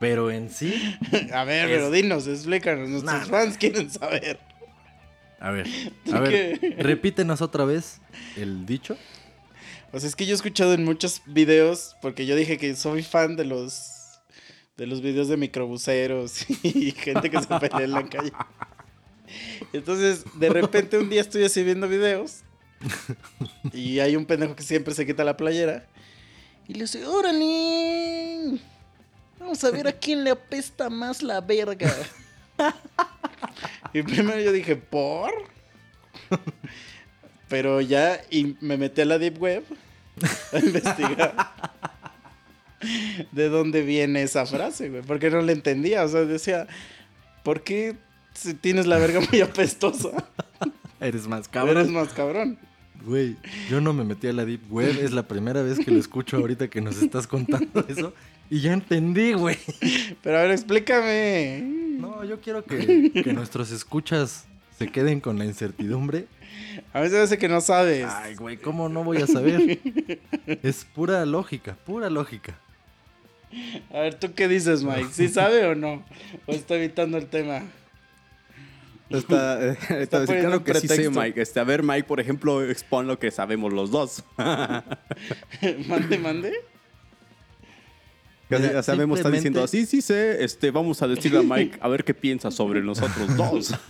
pero en sí, A ver, Es- pero dinos, explícanos. Nuestros Nah, fans quieren saber. a ver, a ver, ¿Qué? repítenos otra vez el dicho. O sea, es que yo he escuchado en muchos videos, porque yo dije que soy fan de los de los videos de microbuseros y gente que se pelea en la calle. Entonces, de repente un día estoy así viendo videos y hay un pendejo que siempre se quita la playera y le dice, órale, vamos a ver a quién le apesta más la verga. Y primero yo dije, ¿por? Pero ya y me metí a la Deep Web a investigar de dónde viene esa frase, güey. Porque no la entendía. O sea, decía, ¿por qué si tienes la verga muy apestosa? Eres más Eres cabrón. más cabrón. Güey, yo no me metí a la Deep Web, es la primera vez que lo escucho ahorita que nos estás contando eso. Y ya entendí, güey. Pero a ver, explícame. No, yo quiero que, que nuestros escuchas se queden con la incertidumbre. A veces hace que no sabes. Ay, güey, ¿cómo no voy a saber? Es pura lógica, pura lógica. A ver, ¿tú qué dices, Mike? ¿Sí sabe o no? ¿O está evitando el tema? Está, eh, está claro un que sí sé, pretexto. Mike. Este, a ver, Mike, por ejemplo, expon lo que sabemos los dos. mande, mande. Casi, Mira, o sea, Memo está diciendo, sí, sí sé, este, vamos a decirle a Mike a ver qué piensa sobre nosotros dos.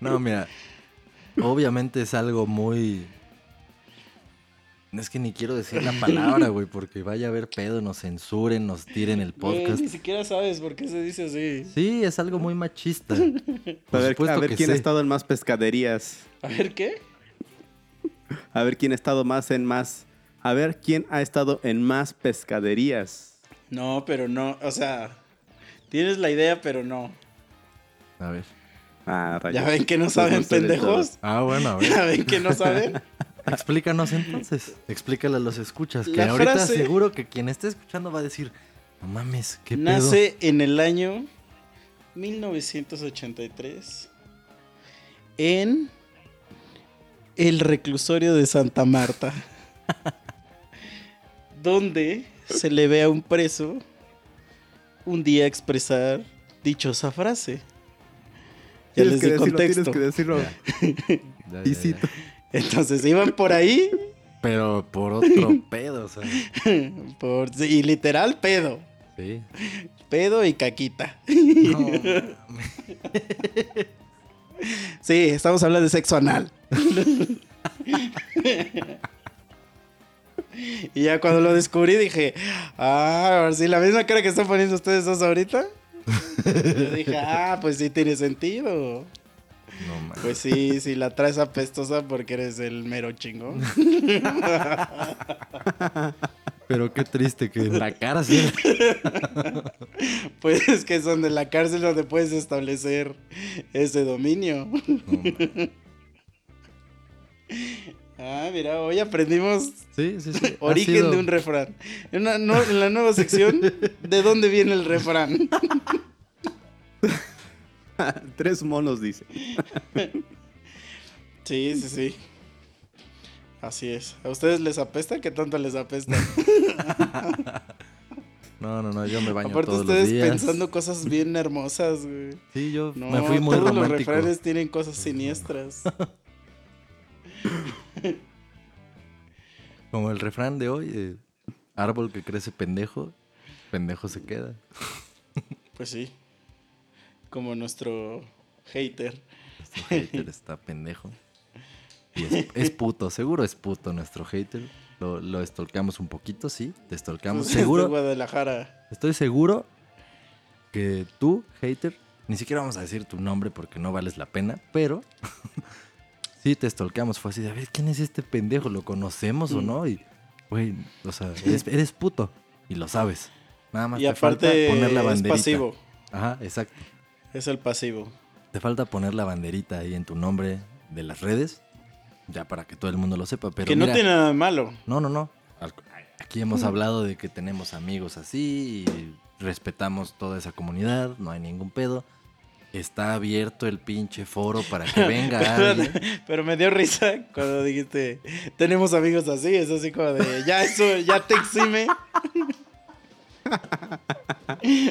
No, mira, obviamente es algo muy... Es que ni quiero decir la palabra, güey, porque vaya a haber pedo, nos censuren, nos tiren el Güey, podcast. ni siquiera sabes por qué se dice así. Sí, es algo muy machista. a ver, supuesto a ver que quién ha estado en más pescaderías. A ver, ¿qué? A ver quién ha estado más en más. A ver quién ha estado en más pescaderías. No, pero no, o sea, tienes la idea, pero no. A ver. Ah, rayos. ¿Ya ven que no saben, pendejos? Ah, bueno, a ver. ¿Ya ven que no saben? Explícanos entonces. Explícale a los escuchas. Que La ahorita frase- seguro que quien esté escuchando va a decir, no mames, qué pedo. Nace en el año 1983 en el reclusorio de Santa Marta, donde se le ve a un preso un día expresar dichosa frase. Ya Tienes les que di decirlo, tienes contexto. que decirlo. Ya, ya, Y ya. cito. Entonces iban por ahí Pero por otro pedo, o sea. por, y literal pedo. Sí. Pedo y caquita. No. Sí, estamos hablando de sexo anal. Y ya cuando lo descubrí dije, ah, ahora sí, la misma cara que están poniendo ustedes dos ahorita. Yo dije, ah, pues sí tiene sentido. no mames. Pues sí, si la traes apestosa porque eres el mero chingón. Pero qué triste que en la cárcel. Pues es que son de la cárcel donde puedes establecer ese dominio. No. Ah, mira, hoy aprendimos Sí, sí, sí. Ha Origen sido- de un refrán. En, una- no- en la nueva sección, ¿de dónde viene el refrán? Tres monos, dice. Sí, sí, sí. Así es. ¿A ustedes les apesta? ¿Qué tanto les apesta? No, no, no, yo me baño Aparte todos ustedes los días. pensando cosas bien hermosas, güey. Sí, yo No, me fui muy todos los refranes tienen cosas siniestras. Como el refrán de hoy, eh, árbol que crece pendejo, pendejo se queda. Pues sí. Como nuestro hater. Nuestro hater está pendejo. Y es, es puto, seguro es puto nuestro hater. Lo, lo estolcamos un poquito, sí, te estolcamos. Pues de Seguro, Guadalajara. estoy seguro que tú, hater, ni siquiera vamos a decir tu nombre porque no vales la pena, pero sí te estolcamos. Fue así de, a ver, ¿quién es este pendejo? ¿Lo conocemos o no? Y, güey, o sea, eres, eres puto y lo sabes. Nada más Y te falta aparte poner la es banderita. pasivo. Ajá, exacto. Es el pasivo. Te falta poner la banderita ahí en tu nombre de las redes, ya para que todo el mundo lo sepa. Pero que no tiene nada de malo. no, no, no. Aquí hemos hablado de que tenemos amigos así y respetamos toda esa comunidad, no hay ningún pedo. Está abierto el pinche foro para que venga alguien. Pero me dio risa cuando dijiste, tenemos amigos así, es así como de, ya eso, ya te exime.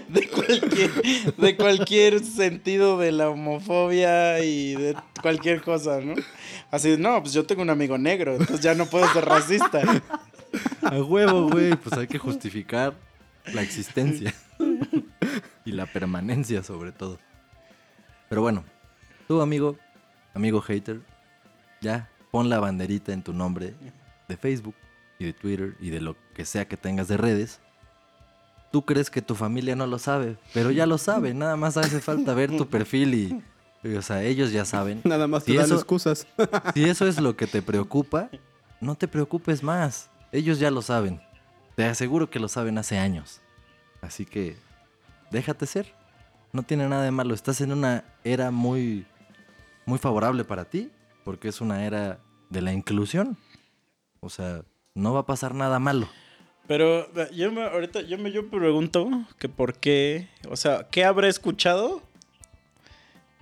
De cualquier, de cualquier sentido de la homofobia y de cualquier cosa, ¿no? Así, no, pues yo tengo un amigo negro, entonces ya no puedo ser racista. A huevo, güey, pues hay que justificar la existencia y la permanencia sobre todo. Pero bueno, tú amigo, amigo hater, ya pon la banderita en tu nombre de Facebook y de Twitter y de lo que sea que tengas de redes. Tú crees que tu familia no lo sabe, pero ya lo sabe, nada más hace falta ver tu perfil y, y, o sea, ellos ya saben. Nada más te Si dan eso- excusas. Si eso es lo que te preocupa, no te preocupes más. Ellos ya lo saben. Te aseguro que lo saben hace años. Así que déjate ser. No tiene nada de malo. Estás en una era muy, muy favorable para ti, porque es una era de la inclusión. O sea, no va a pasar nada malo. Pero yo me, ahorita yo me yo pregunto que por qué, o sea, ¿qué habrá escuchado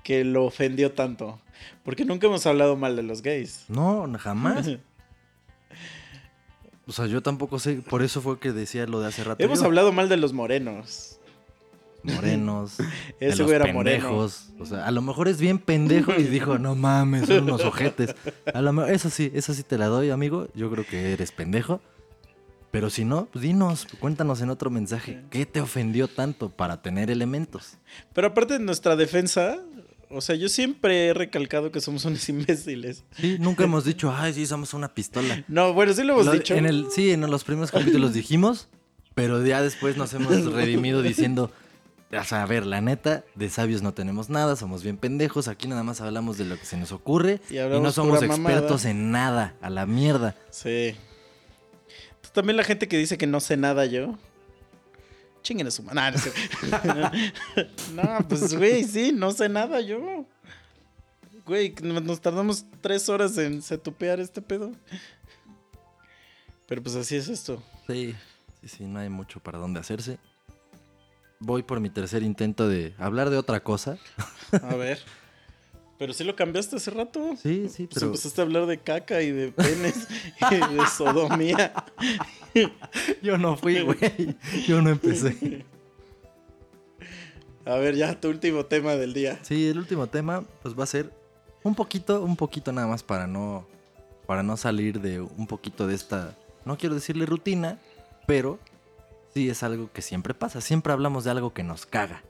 que lo ofendió tanto? Porque nunca hemos hablado mal de los gays. No, jamás. O sea, yo tampoco sé. Por eso fue que decía lo de hace rato. hemos yo. hablado mal de los morenos. Morenos. Ese güey era moreno. pendejos. O sea, a lo mejor es bien pendejo y dijo, no mames, son unos ojetes. A lo mejor, eso sí, eso sí te la doy, amigo. Yo creo que eres pendejo. Pero si no, pues dinos, cuéntanos en otro mensaje, ¿qué te ofendió tanto para tener elementos? Pero aparte de nuestra defensa, o sea, yo siempre he recalcado que somos unos imbéciles. Sí, nunca hemos dicho, ay, sí, somos una pistola. No, bueno, sí lo hemos Lo- dicho. En el, sí, en los primeros capítulos dijimos, pero ya después nos hemos redimido diciendo, a ver, la neta, de sabios no tenemos nada, somos bien pendejos, aquí nada más hablamos de lo que se nos ocurre Y no somos mamada. expertos en nada, a la mierda. Sí. Pues también la gente que dice que no sé nada yo. Chinguen a su. Nah, no. No, pues güey, sí, no sé nada yo. Güey, nos nos tardamos tres horas en setupear este pedo. Pero pues así es esto. Sí, sí, sí, no hay mucho para dónde hacerse. Voy por mi tercer intento de hablar de otra cosa. A ver. Pero sí lo cambiaste hace rato. Sí, sí, Pues pero empezaste a hablar de caca y de penes y de sodomía. yo no fui, güey. Yo no empecé. A ver, ya, tu último tema del día. Sí, el último tema, pues va a ser un poquito, un poquito nada más para no, para no salir de un poquito de esta, no quiero decirle rutina, pero sí es algo que siempre pasa. Siempre hablamos de algo que nos caga.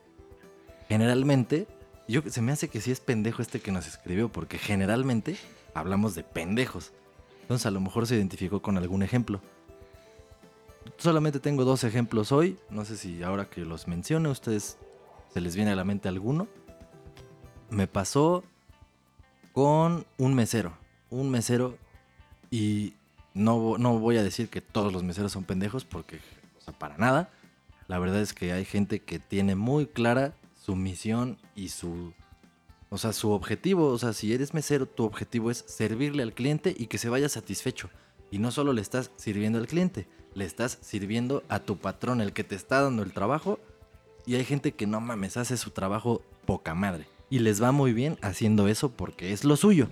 Generalmente, yo se me hace que sí es pendejo este que nos escribió, porque generalmente hablamos de pendejos. Entonces a lo mejor se identificó con algún ejemplo. Solamente tengo dos ejemplos hoy. No sé si ahora que los mencione, ustedes se les viene a la mente alguno. Me pasó con un mesero. Un mesero. Y no, no voy a decir que todos los meseros son pendejos, porque, sea, para nada. La verdad es que hay gente que tiene muy clara su misión y su. O sea, su objetivo. O sea, si eres mesero, tu objetivo es servirle al cliente y que se vaya satisfecho. Y no solo le estás sirviendo al cliente, le estás sirviendo a tu patrón, el que te está dando el trabajo. Y hay gente que no mames, hace su trabajo poca madre. Y les va muy bien haciendo eso porque es lo suyo.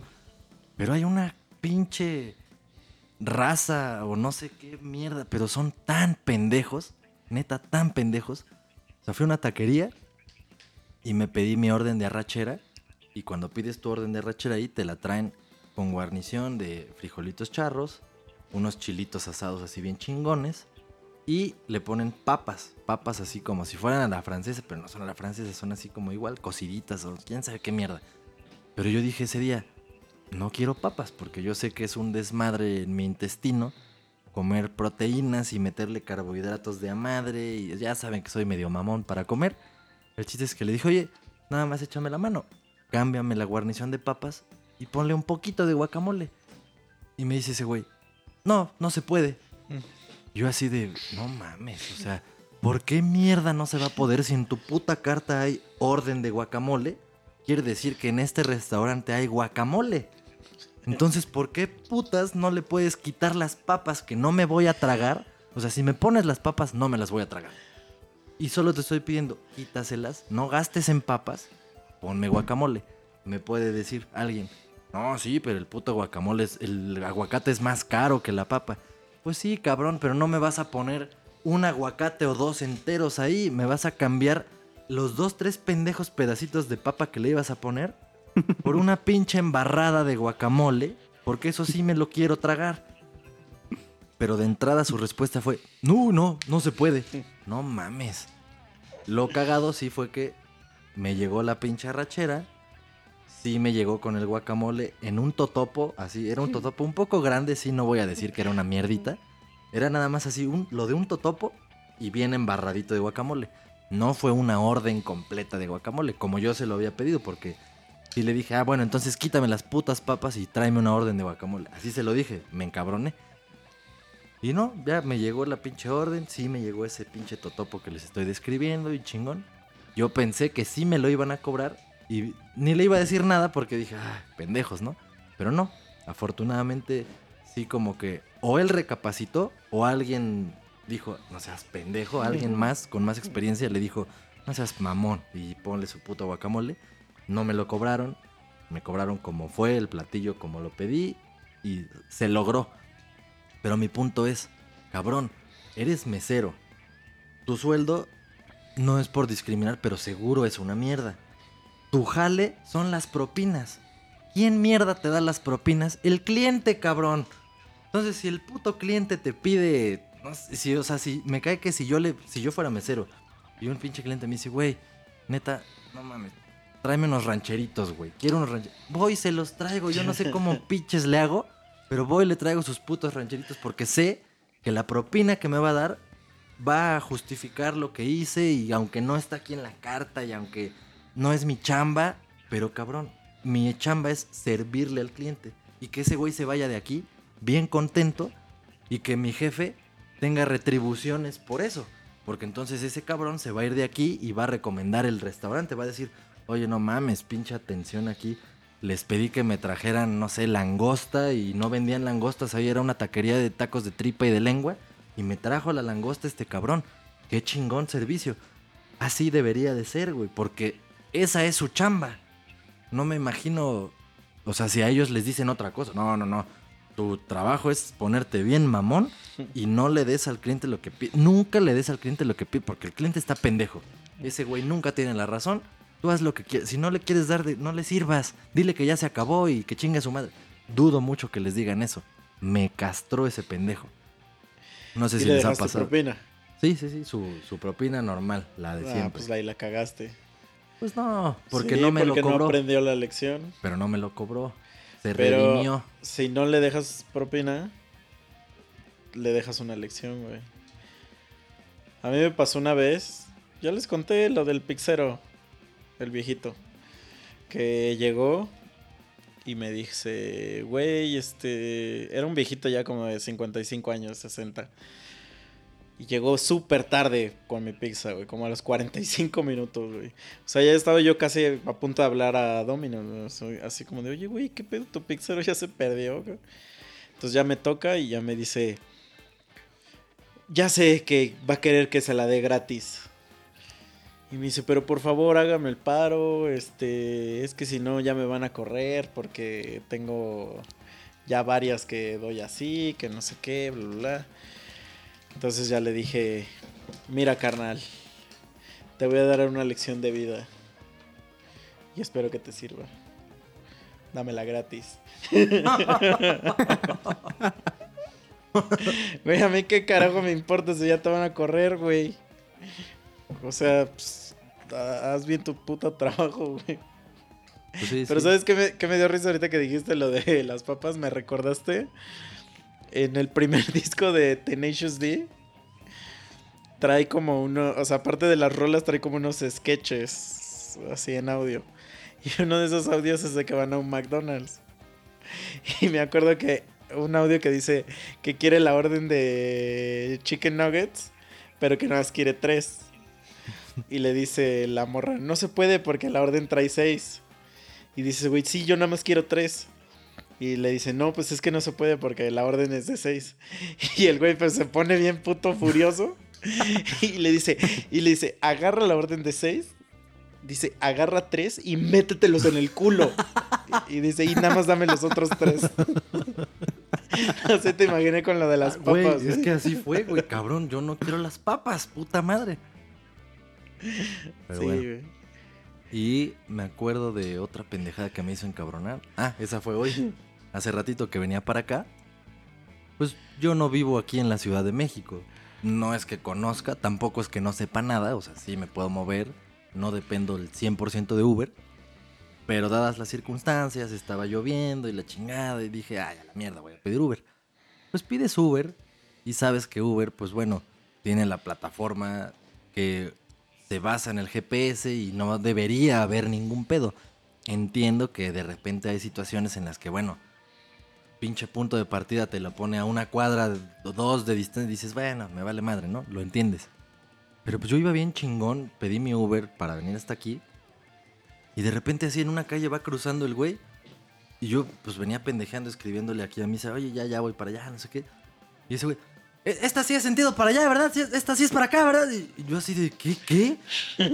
Pero hay una pinche raza o no sé qué mierda, pero son tan pendejos, neta, tan pendejos. O sea, fui a una taquería y me pedí mi orden de arrachera. Y cuando pides tu orden de arrachera ahí, te la traen con guarnición de frijolitos charros, unos chilitos asados así bien chingones. Y le ponen papas, papas así como si fueran a la francesa, pero no son a la francesa, son así como igual, cociditas o quién sabe qué mierda. Pero yo dije ese día, no quiero papas porque yo sé que es un desmadre en mi intestino comer proteínas y meterle carbohidratos de a madre y ya saben que soy medio mamón para comer. El chiste es que le dije, oye, nada más échame la mano, cámbiame la guarnición de papas y ponle un poquito de guacamole. Y me dice ese güey, no, no se puede. Yo así de, no mames, o sea, ¿por qué mierda no se va a poder si en tu puta carta hay orden de guacamole? Quiere decir que en este restaurante hay guacamole. Entonces, ¿por qué putas no le puedes quitar las papas que no me voy a tragar? O sea, si me pones las papas, no me las voy a tragar. Y solo te estoy pidiendo, quítaselas, no gastes en papas, ponme guacamole. Me puede decir alguien, no, sí, pero el puto guacamole, el aguacate es más caro que la papa. Pues sí, cabrón, pero no me vas a poner un aguacate o dos enteros ahí, me vas a cambiar los dos, tres pendejos pedacitos de papa que le ibas a poner por una pinche embarrada de guacamole, porque eso sí me lo quiero tragar. Pero de entrada su respuesta fue, no, no, no se puede. No mames. Lo cagado sí fue que me llegó la pinche arrachera. Sí me llegó con el guacamole en un totopo, así, era un totopo un poco grande, sí, no voy a decir que era una mierdita. Era nada más así, un, lo de un totopo y bien embarradito de guacamole. No fue una orden completa de guacamole, como yo se lo había pedido, porque sí le dije, ah, bueno, entonces quítame las putas papas y tráeme una orden de guacamole. Así se lo dije, me encabroné. Y no, ya me llegó la pinche orden, sí me llegó ese pinche totopo que les estoy describiendo y chingón. Yo pensé que sí me lo iban a cobrar y ni le iba a decir nada porque dije, ah, pendejos, ¿no? Pero no, afortunadamente sí como que o él recapacitó o alguien dijo, no seas pendejo, alguien más con más experiencia le dijo, no seas mamón y ponle su puto guacamole. No me lo cobraron, me cobraron como fue el platillo, como lo pedí y se logró. Pero mi punto es, cabrón, eres mesero. Tu sueldo no es por discriminar, pero seguro es una mierda. Tu jale son las propinas. ¿Quién mierda te da las propinas? El cliente, cabrón. Entonces, si el puto cliente te pide, si, o sea, si me cae que si yo le, si yo fuera mesero y un pinche cliente me dice, güey, neta, no mames, tráeme unos rancheritos, güey, quiero unos rancheritos. Voy, se los traigo, yo no sé cómo pinches le hago, pero voy y le traigo sus putos rancheritos porque sé que la propina que me va a dar va a justificar lo que hice y aunque no está aquí en la carta y aunque no es mi chamba, pero cabrón, mi chamba es servirle al cliente y que ese güey se vaya de aquí bien contento y que mi jefe tenga retribuciones por eso. Porque entonces ese cabrón se va a ir de aquí y va a recomendar el restaurante. Va a decir, oye, no mames, pinche atención aquí. Les pedí que me trajeran, no sé, langosta y no vendían langostas. Ahí era una taquería de tacos de tripa y de lengua. Y me trajo la langosta este cabrón. Qué chingón servicio. Así debería de ser, güey. Porque esa es su chamba. No me imagino. O sea, si a ellos les dicen otra cosa. No, no, no. Tu trabajo es ponerte bien mamón y no le des al cliente lo que pide. Nunca le des al cliente lo que pide porque el cliente está pendejo. Ese güey nunca tiene la razón. Tú haz lo que quieras. Si no le quieres dar, de- no le sirvas. Dile que ya se acabó y que chingue a su madre. Dudo mucho que les digan eso. Me castró ese pendejo. No sé y si le les ha pasado. propina. Sí, sí, sí, su, su propina normal, la de Ah, siempre. pues ahí la cagaste. Pues no, porque Sí, no me porque lo cobró. no aprendió la lección. pero no me lo cobró. Se Pero redimió. si no le dejas propina, le dejas una lección, güey. A mí me pasó una vez, ya les conté lo del pixero, el viejito, que llegó y me dice, güey, este, era un viejito ya como de 55 años, 60. Y llegó súper tarde con mi pizza, güey, como a los 45 minutos, güey. O sea, ya estaba yo casi a punto de hablar a Domino, así como de, oye, güey, ¿qué pedo? Tu pizzero ya se perdió. Entonces ya me toca y ya me dice, ya sé que va a querer que se la dé gratis. Y me dice, pero por favor hágame el paro, este, es que si no ya me van a correr porque tengo ya varias que doy así, que no sé qué, bla, bla, bla. Entonces ya le dije, mira carnal, te voy a dar una lección de vida y espero que te sirva. Dámela gratis. Güey, a mí qué carajo me importa si ya te van a correr, güey. O sea, pues, haz bien tu puto trabajo, güey. Pues sí, Pero sí. ¿sabes qué me, qué me dio risa ahorita que dijiste lo de las papas? Me recordaste en el primer disco de Tenacious D. Trae como uno, o sea, aparte de las rolas, trae como unos sketches así en audio. Y uno de esos audios es de que van a un McDonald's. Y me acuerdo que un audio que dice que quiere la orden de chicken nuggets, pero que nada más quiere tres. Y le dice la morra, no se puede porque la orden trae seis. Y dice, güey, sí, yo nada más quiero tres. Y le dice, no, pues es que no se puede porque la orden es de seis. Y el güey pues se pone bien puto furioso. Y le dice, y le dice, agarra la orden de seis. Dice, agarra tres y métetelos en el culo. Y dice, y nada más dame los otros tres. Así te imaginé con lo de las Güey, papas. es que así fue, güey, cabrón. Yo no quiero las papas, puta madre. Pero sí, bueno. güey. Y me acuerdo de otra pendejada que me hizo encabronar. Ah, esa fue hoy. Hace ratito que venía para acá. Pues yo no vivo aquí en la Ciudad de México. No es que conozca, tampoco es que no sepa nada. O sea, sí me puedo mover. No dependo el 100% de Uber. Pero dadas las circunstancias, estaba lloviendo y la chingada. Y dije, ay, a la mierda, voy a pedir Uber. Pues pides Uber. Y sabes que Uber, pues bueno, tiene la plataforma que se basa en el GPS y no debería haber ningún pedo. Entiendo que de repente hay situaciones en las que, bueno, pinche punto de partida te lo pone a una cuadra o dos de distancia y dices, bueno, me vale madre, ¿no? Lo entiendes. Pero pues yo iba bien chingón, pedí mi Uber para venir hasta aquí. Y de repente así en una calle va cruzando el güey. Y yo pues venía pendejeando, escribiéndole aquí a mí, oye, ya, ya voy para allá, no sé qué. Y ese güey, "E- esta sí es sentido para allá, ¿verdad? Esta sí es para acá, ¿verdad? Y yo así de, ¿qué? ¿Qué?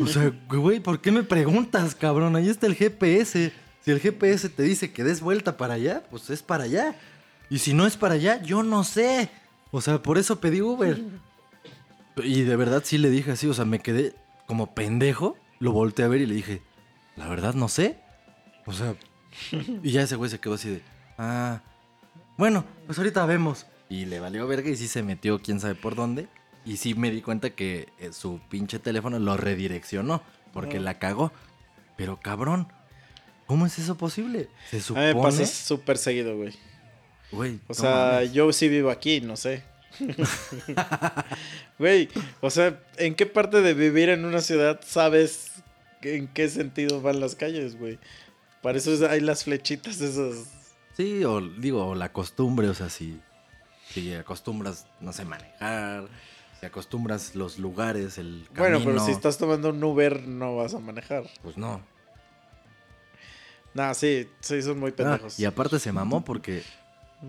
O sea, güey, ¿por qué me preguntas, cabrón? Ahí está el GPS. Si el GPS te dice que des vuelta para allá, pues es para allá. Y si no es para allá, yo no sé. O sea, por eso pedí Uber. Y de verdad sí le dije así, o sea, me quedé como pendejo. Lo volteé a ver y le dije, la verdad no sé. O sea, y ya ese güey se quedó así de, ah, bueno, pues ahorita vemos. Y le valió verga y sí se metió quién sabe por dónde. Y sí me di cuenta que eh, su pinche teléfono lo redireccionó porque la cagó. Pero cabrón, ¿cómo es eso posible? Se A mí supone... me pasa súper seguido, güey. Güey, O sea, mames. yo sí vivo aquí, no sé. Güey, o sea, ¿en qué parte de vivir en una ciudad sabes en qué sentido van las calles, güey? Para eso es- hay las flechitas esas. Sí, o digo, o la costumbre, o sea, si, si acostumbras, no sé, manejar, si acostumbras los lugares, el camino. Bueno, pero si estás tomando un Uber no vas a manejar. Pues no. Nah, sí, sí, son muy Ah, pendejos. y aparte se mamó porque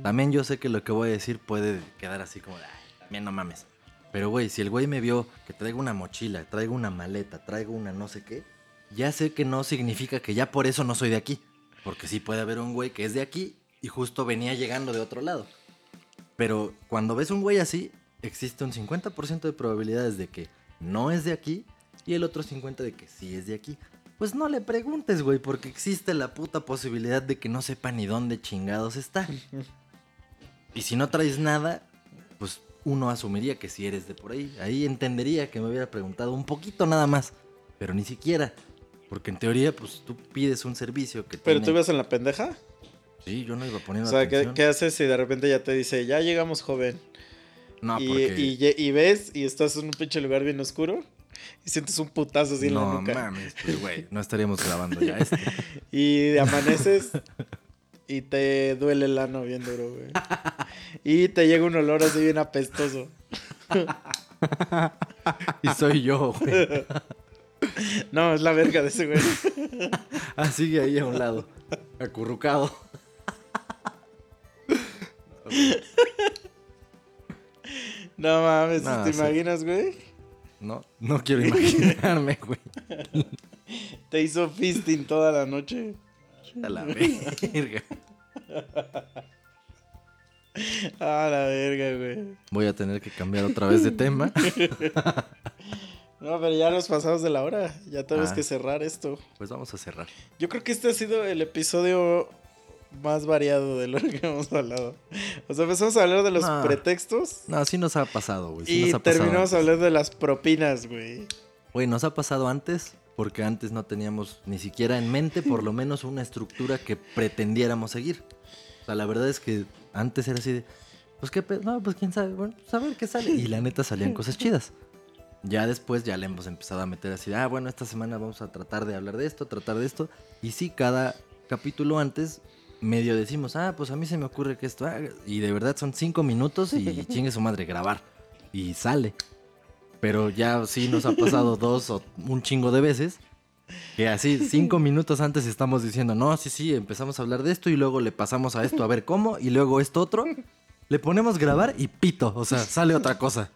también yo sé que lo que voy a decir puede quedar así como de, "Ay, también no mames. Pero güey, si el güey me vio que traigo una mochila, traigo una maleta, traigo una no sé qué, ya sé que no significa que ya por eso no soy de aquí. Porque sí puede haber un güey que es de aquí y justo venía llegando de otro lado. Pero cuando ves un güey así, existe un 50% de probabilidades de que no es de aquí y el otro 50% de que sí es de aquí. Pues no le preguntes, güey, porque existe la puta posibilidad de que no sepa ni dónde chingados está. Y si no traes nada, pues uno asumiría que si eres de por ahí. Ahí entendería que me hubiera preguntado un poquito nada más, pero ni siquiera. Porque en teoría, pues tú pides un servicio que Pero tiene- tú ibas en la pendeja. Sí, yo no iba O poniendo sea, ¿qué, atención. qué haces si de repente ya te dice, ya llegamos, joven? No, y, porque... y y ves y estás en un pinche lugar bien oscuro y sientes un putazo así en la no nuca. mames, pues güey, no estaríamos grabando ya esto. Y amaneces y te duele el ano bien duro, güey. Y te llega un olor así bien apestoso. Y soy yo, güey. No, es la verga de ese güey. Ah, sigue ahí a un lado, acurrucado. No mames, ¿te sí. imaginas, güey? No, no quiero imaginarme, güey. Te hizo fisting toda la noche. A la verga. Ah, la verga, güey. Voy a tener que cambiar otra vez de tema. No, pero ya nos pasamos de la hora. Ya tenemos Ah. que cerrar esto. Pues vamos a cerrar. Yo creo que este ha sido el episodio más variado de lo que hemos hablado. O sea, empezamos a hablar de los pretextos No, sí nos ha pasado, güey. Sí y nos ha terminamos hablando de las propinas, güey. Güey, nos ha pasado antes porque antes no teníamos ni siquiera en mente por lo menos una estructura que pretendiéramos seguir. O sea, la verdad es que antes era así de, pues qué pedo, no, pues quién sabe, bueno, pues a ver qué sale. Y la neta salían cosas chidas. Ya después ya le hemos empezado a meter así, ah, bueno, esta semana vamos a tratar de hablar de esto, tratar de esto. Y sí, cada capítulo antes medio decimos, ah, pues a mí se me ocurre que esto, haga". y de verdad son cinco minutos y chingue su madre grabar. Y sale. Pero ya sí nos ha pasado dos o un chingo de veces. Que así, cinco minutos antes estamos diciendo, no, sí, sí, empezamos a hablar de esto y luego le pasamos a esto a ver cómo y luego esto otro. Le ponemos grabar y pito, o sea, sale otra cosa.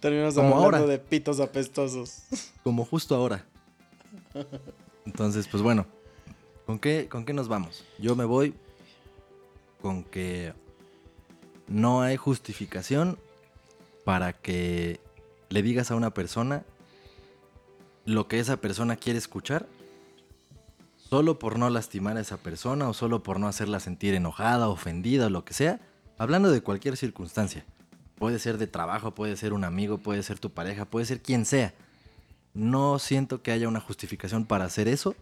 Terminamos Como hablando ahora. de pitos apestosos. Como justo ahora. Entonces, pues bueno, ¿con qué, ¿con qué nos vamos? Yo me voy con que no hay justificación para que le digas a una persona lo que esa persona quiere escuchar solo por no lastimar a esa persona o solo por no hacerla sentir enojada, ofendida o lo que sea, hablando de cualquier circunstancia. Puede ser de trabajo, puede ser un amigo, puede ser tu pareja, puede ser quien sea. No siento que haya una justificación para hacer eso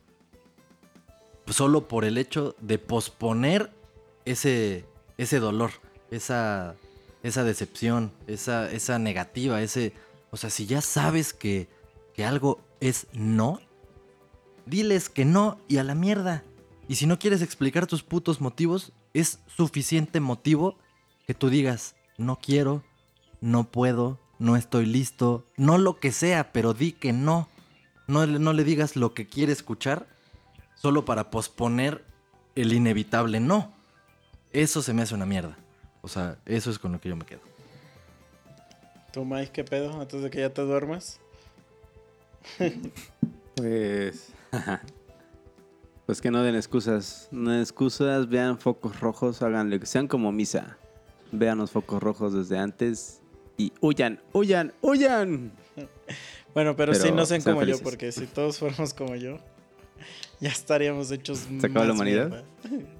solo por el hecho de posponer ese, ese dolor, esa, esa decepción, esa, esa negativa, ese... O sea, si ya sabes que, que algo es no, diles que no y a la mierda. Y si no quieres explicar tus putos motivos, es suficiente motivo que tú digas, no quiero, no puedo, no estoy listo, no lo que sea, pero di que no. No, no le digas lo que quiere escuchar solo para posponer el inevitable no. Eso se me hace una mierda. O sea, eso es con lo que yo me quedo. ¿Tú, Mike, qué pedo? Antes de que ya te duermas. Pues. Pues que no den excusas. No den excusas, vean focos rojos, háganle que sean como misa. Vean los focos rojos desde antes y huyan, huyan, huyan. Bueno, pero, sí, Pero no sean sean como yo, porque si todos fuéramos como yo, ya estaríamos hechos ¿Se acaba la humanidad? mierda.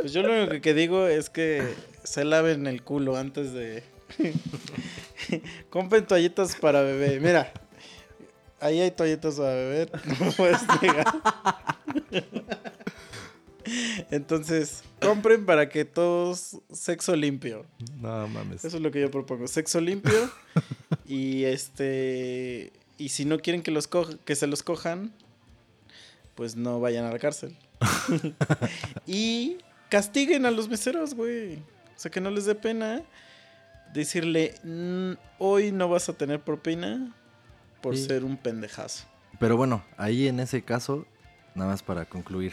Pues yo lo único que- digo es que se laven el culo antes de... Compren toallitas para bebé. Mira, ahí hay toallitas para beber. No puedes negar. Entonces, compren para que todos sexo limpio. No mames. Eso es lo que yo propongo, sexo limpio y este y si no quieren que los co- que se los cojan, pues no vayan a la cárcel. y castiguen a los meseros, güey. O sea, que no les dé pena decirle, "Mm, hoy no vas a tener propina por Sí. ser un pendejazo. Pero bueno, ahí en ese caso, nada más para concluir,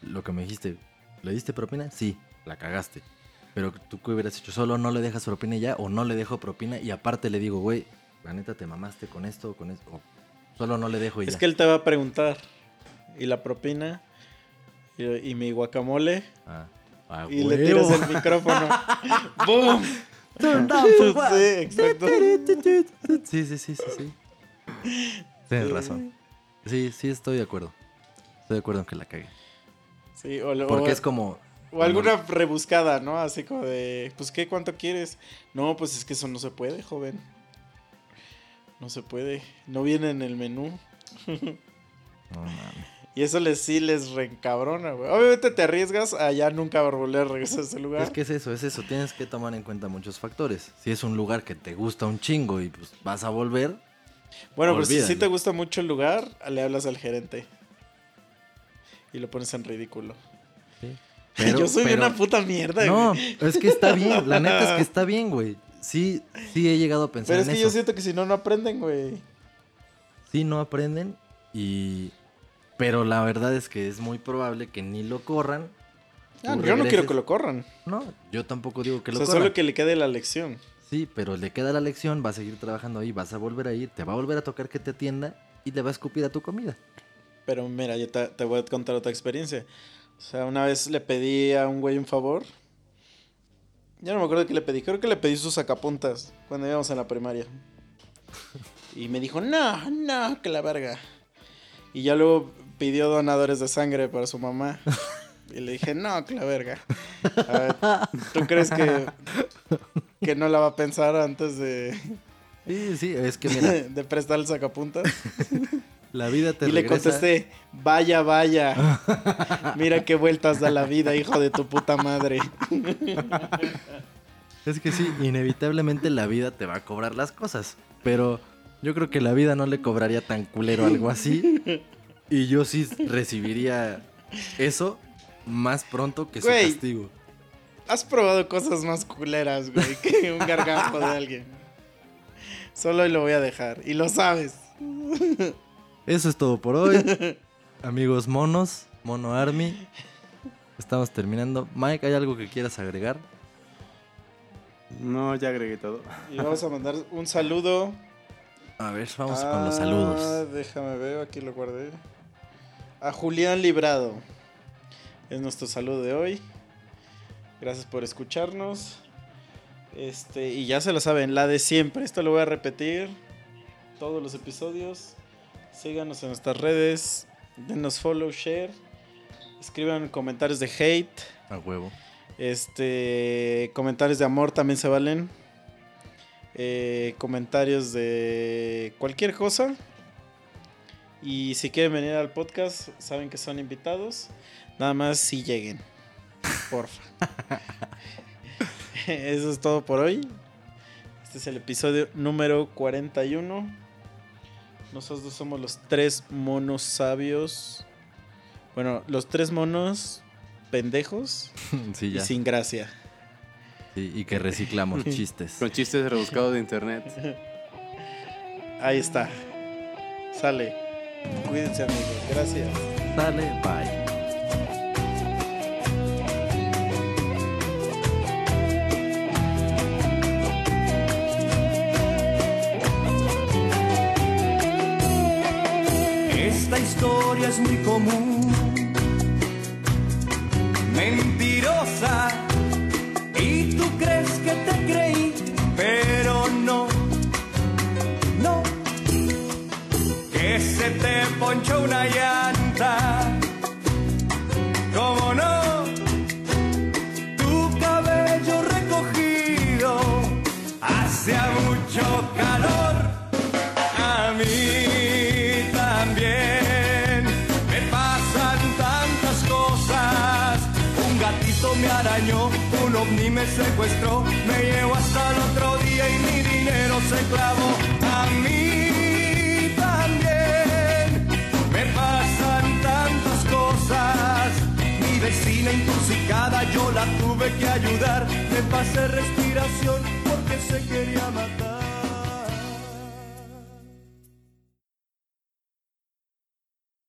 lo que me dijiste, ¿le diste propina? Sí, la cagaste. Pero tú qué hubieras hecho, solo no le dejas propina ya, o no le dejo propina y aparte le digo, güey, la neta te mamaste con esto, con esto, o solo no le dejo y Es ya. que él te va a preguntar, ¿y la propina? Y, y mi guacamole. Ah, ah, Y le tiras el micrófono. ¡Boom! Sí, exacto. Sí, sí, sí, sí, sí. Tienes razón. Sí, sí, estoy de acuerdo. Estoy de acuerdo en que la cague. Sí, o, lo- Porque o- es como... o alguna rebuscada, ¿no? Así como de, pues, ¿qué? ¿Cuánto quieres? No, pues es que eso no se puede, joven. No se puede. No viene en el menú. No mames. Y eso les sí les reencabrona, güey. Obviamente te arriesgas a ya nunca volver a regresar a ese lugar. Es que es eso, es eso. Tienes que tomar en cuenta muchos factores. Si es un lugar que te gusta un chingo y pues vas a volver, bueno, pero si sí olvídalo. te gusta mucho el lugar, le hablas al gerente. Y lo pones en ridículo. pero... Yo soy pero- una puta mierda, No, güey. es que está bien. La neta es que está bien, güey. Sí, sí he llegado a pensar Pero es en que eso. yo siento que si no, no aprenden, güey. Sí, no aprenden y... Pero la verdad es que es muy probable que ni lo corran. Ah, yo no quiero que lo corran. No, yo tampoco digo que o lo sea, corran. solo que le quede la lección. Sí, pero le queda la lección, va a seguir trabajando ahí, vas a volver a ir, te va a volver a tocar que te atienda y le va a escupir a tu comida. Pero mira, yo te, te voy a contar otra experiencia. O sea, una vez le pedí a un güey un favor. Ya no me acuerdo qué le pedí. Creo que le pedí sus sacapuntas cuando íbamos en la primaria. Y me dijo, no, no, que la verga. Y ya luego pidió donadores de sangre para su mamá. Y le dije, no, que la verga. A ver, ¿tú crees que, que no la va a pensar antes de, Sí, sí, es que mira, de prestar el sacapuntas? la vida te y le contesté, vaya, vaya. Mira qué vueltas da la vida, hijo de tu puta madre. Es que sí, inevitablemente la vida te va a cobrar las cosas, pero yo creo que la vida no le cobraría tan culero algo así y yo sí recibiría eso más pronto que su Güey. castigo. Has probado cosas más culeras, güey, que un gargajo de alguien. Solo hoy lo voy a dejar. Y lo sabes. Eso es todo por hoy. Amigos monos, Mono Army. Estamos terminando. Mike, ¿hay algo que quieras agregar? No, ya agregué todo. Y vamos a mandar un saludo. A ver, vamos con los Ah, saludos. Déjame ver, aquí lo guardé. A Julián Librado. Es nuestro saludo de hoy. Gracias por escucharnos. Este, y ya se lo saben, la de siempre. Esto lo voy a repetir. Todos los episodios. Síganos en nuestras redes. Denos follow, share. Escriban comentarios de hate. A huevo. Este, comentarios de amor también se valen. Eh, comentarios de cualquier cosa. Y si quieren venir al podcast, saben que son invitados. Nada más si lleguen. Porfa. Eso es todo por hoy. Este es el episodio número 41. Nosotros somos los tres monos sabios. Bueno, los tres monos pendejos sí, y sin gracia. Sí, y que reciclamos chistes. Con chistes rebuscados de internet. Ahí está. Sale. Cuídense amigos. Gracias. Dale, bye. Esta historia es muy común, mentirosa, y tú crees que te creí, pero se te ponchó una llanta. ¿Cómo no? Tu cabello recogido hacia mucho calor. A mí también me pasan tantas cosas. Un gatito me arañó, un ovni me secuestró, me llevó hasta el otro día y mi dinero se clavó a mí. Vecina intoxicada, yo la tuve que ayudar. Le pasé respiración porque se quería matar.